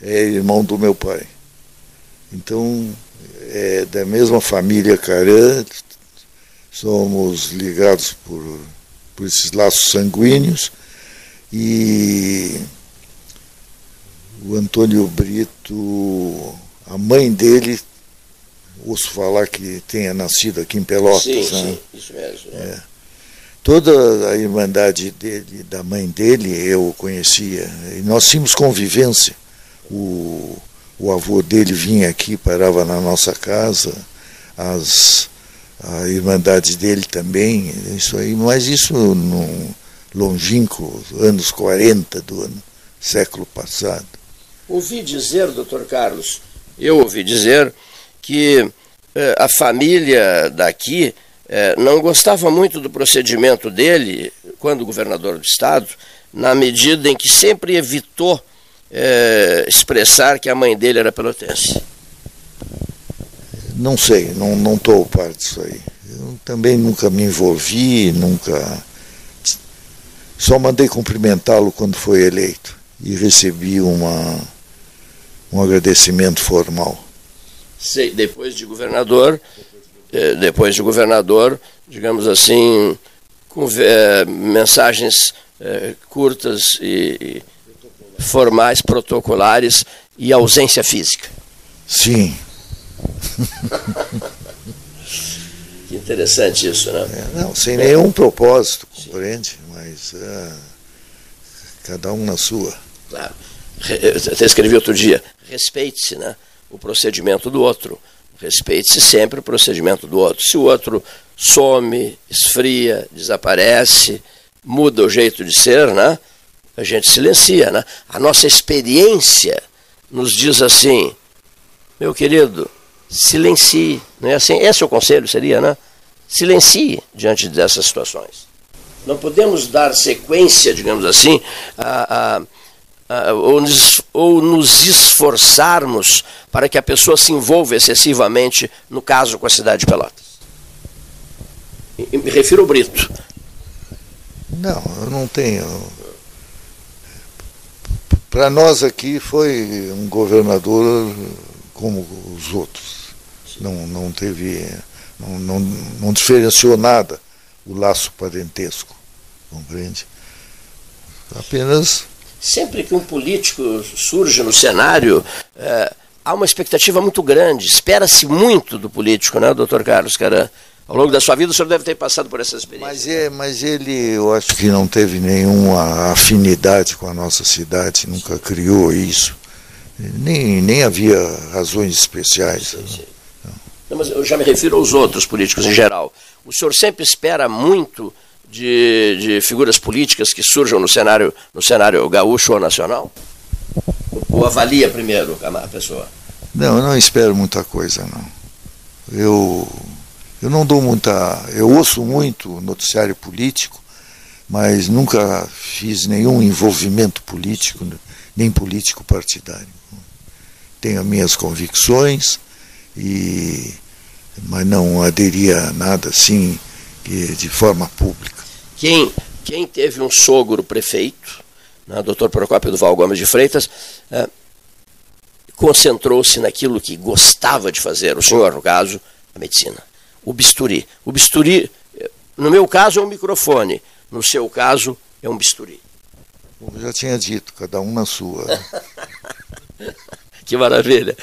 é irmão do meu pai. Então, é da mesma família Caran, somos ligados por, por esses laços sanguíneos e o Antônio Brito, a mãe dele ouço falar que tenha nascido aqui em Pelotas. Sim, né? sim, isso mesmo. É. Toda a irmandade dele, da mãe dele, eu conhecia. E nós tínhamos convivência. O, o avô dele vinha aqui, parava na nossa casa, as, a irmandade dele também, isso aí, mas isso no longínquo, anos 40 do ano, século passado. Ouvi dizer, doutor Carlos, eu ouvi dizer que eh, a família daqui eh, não gostava muito do procedimento dele, quando governador do estado, na medida em que sempre evitou eh, expressar que a mãe dele era pelotense. Não sei, não estou ao par disso aí. Eu também nunca me envolvi, nunca. Só mandei cumprimentá-lo quando foi eleito e recebi uma, um agradecimento formal depois de governador, eh, depois de governador, digamos assim, com é, mensagens é, curtas e, formais, protocolares e ausência física. Sim, que interessante isso, né? É, não, sem nenhum propósito, compreende? Mas é, cada um na sua. Claro. Eu até escrevi outro dia, respeite-se, né? O procedimento do outro. Respeite-se sempre o procedimento do outro. Se o outro some, esfria, desaparece, muda o jeito de ser, né? A gente silencia, né? A nossa experiência nos diz assim, meu querido, silencie. Não é assim? Esse é o conselho, seria, né? Silencie diante dessas situações. Não podemos dar sequência, digamos assim, a, a ou, nos, ou nos esforçarmos para que a pessoa se envolva excessivamente, no caso com a cidade de Pelotas. Me refiro ao Brito. Não, eu não tenho. Para nós aqui foi um governador como os outros. Não, não teve. Não, não, não diferenciou nada o laço parentesco, compreende? Apenas sempre que um político surge no cenário, é, há uma expectativa muito grande, espera-se muito do político, né, doutor Carlos Caran? Ao longo da sua vida o senhor deve ter passado por essa experiência. Mas, é, mas ele, eu acho que não teve nenhuma afinidade com a nossa cidade, nunca criou isso. Nem, nem havia razões especiais. Sim, sim. Não, mas eu já me refiro aos outros políticos em geral. O senhor sempre espera muito de, de figuras políticas que surjam no cenário, no cenário gaúcho ou nacional? Ou avalia primeiro a pessoa? Não, eu não espero muita coisa, não. Eu, eu não dou muita. Eu ouço muito noticiário político, mas nunca fiz nenhum envolvimento político, nem político partidário. Tenho as minhas convicções, e, mas não aderia a nada assim de forma pública. Quem, quem teve um sogro prefeito, né, doutor Procópio Duval Gomes de Freitas, é, concentrou-se naquilo que gostava de fazer, o senhor, no caso, a medicina. O bisturi. O bisturi, no meu caso, é um microfone, no seu caso, é um bisturi. Eu já tinha dito, cada um na sua. que maravilha.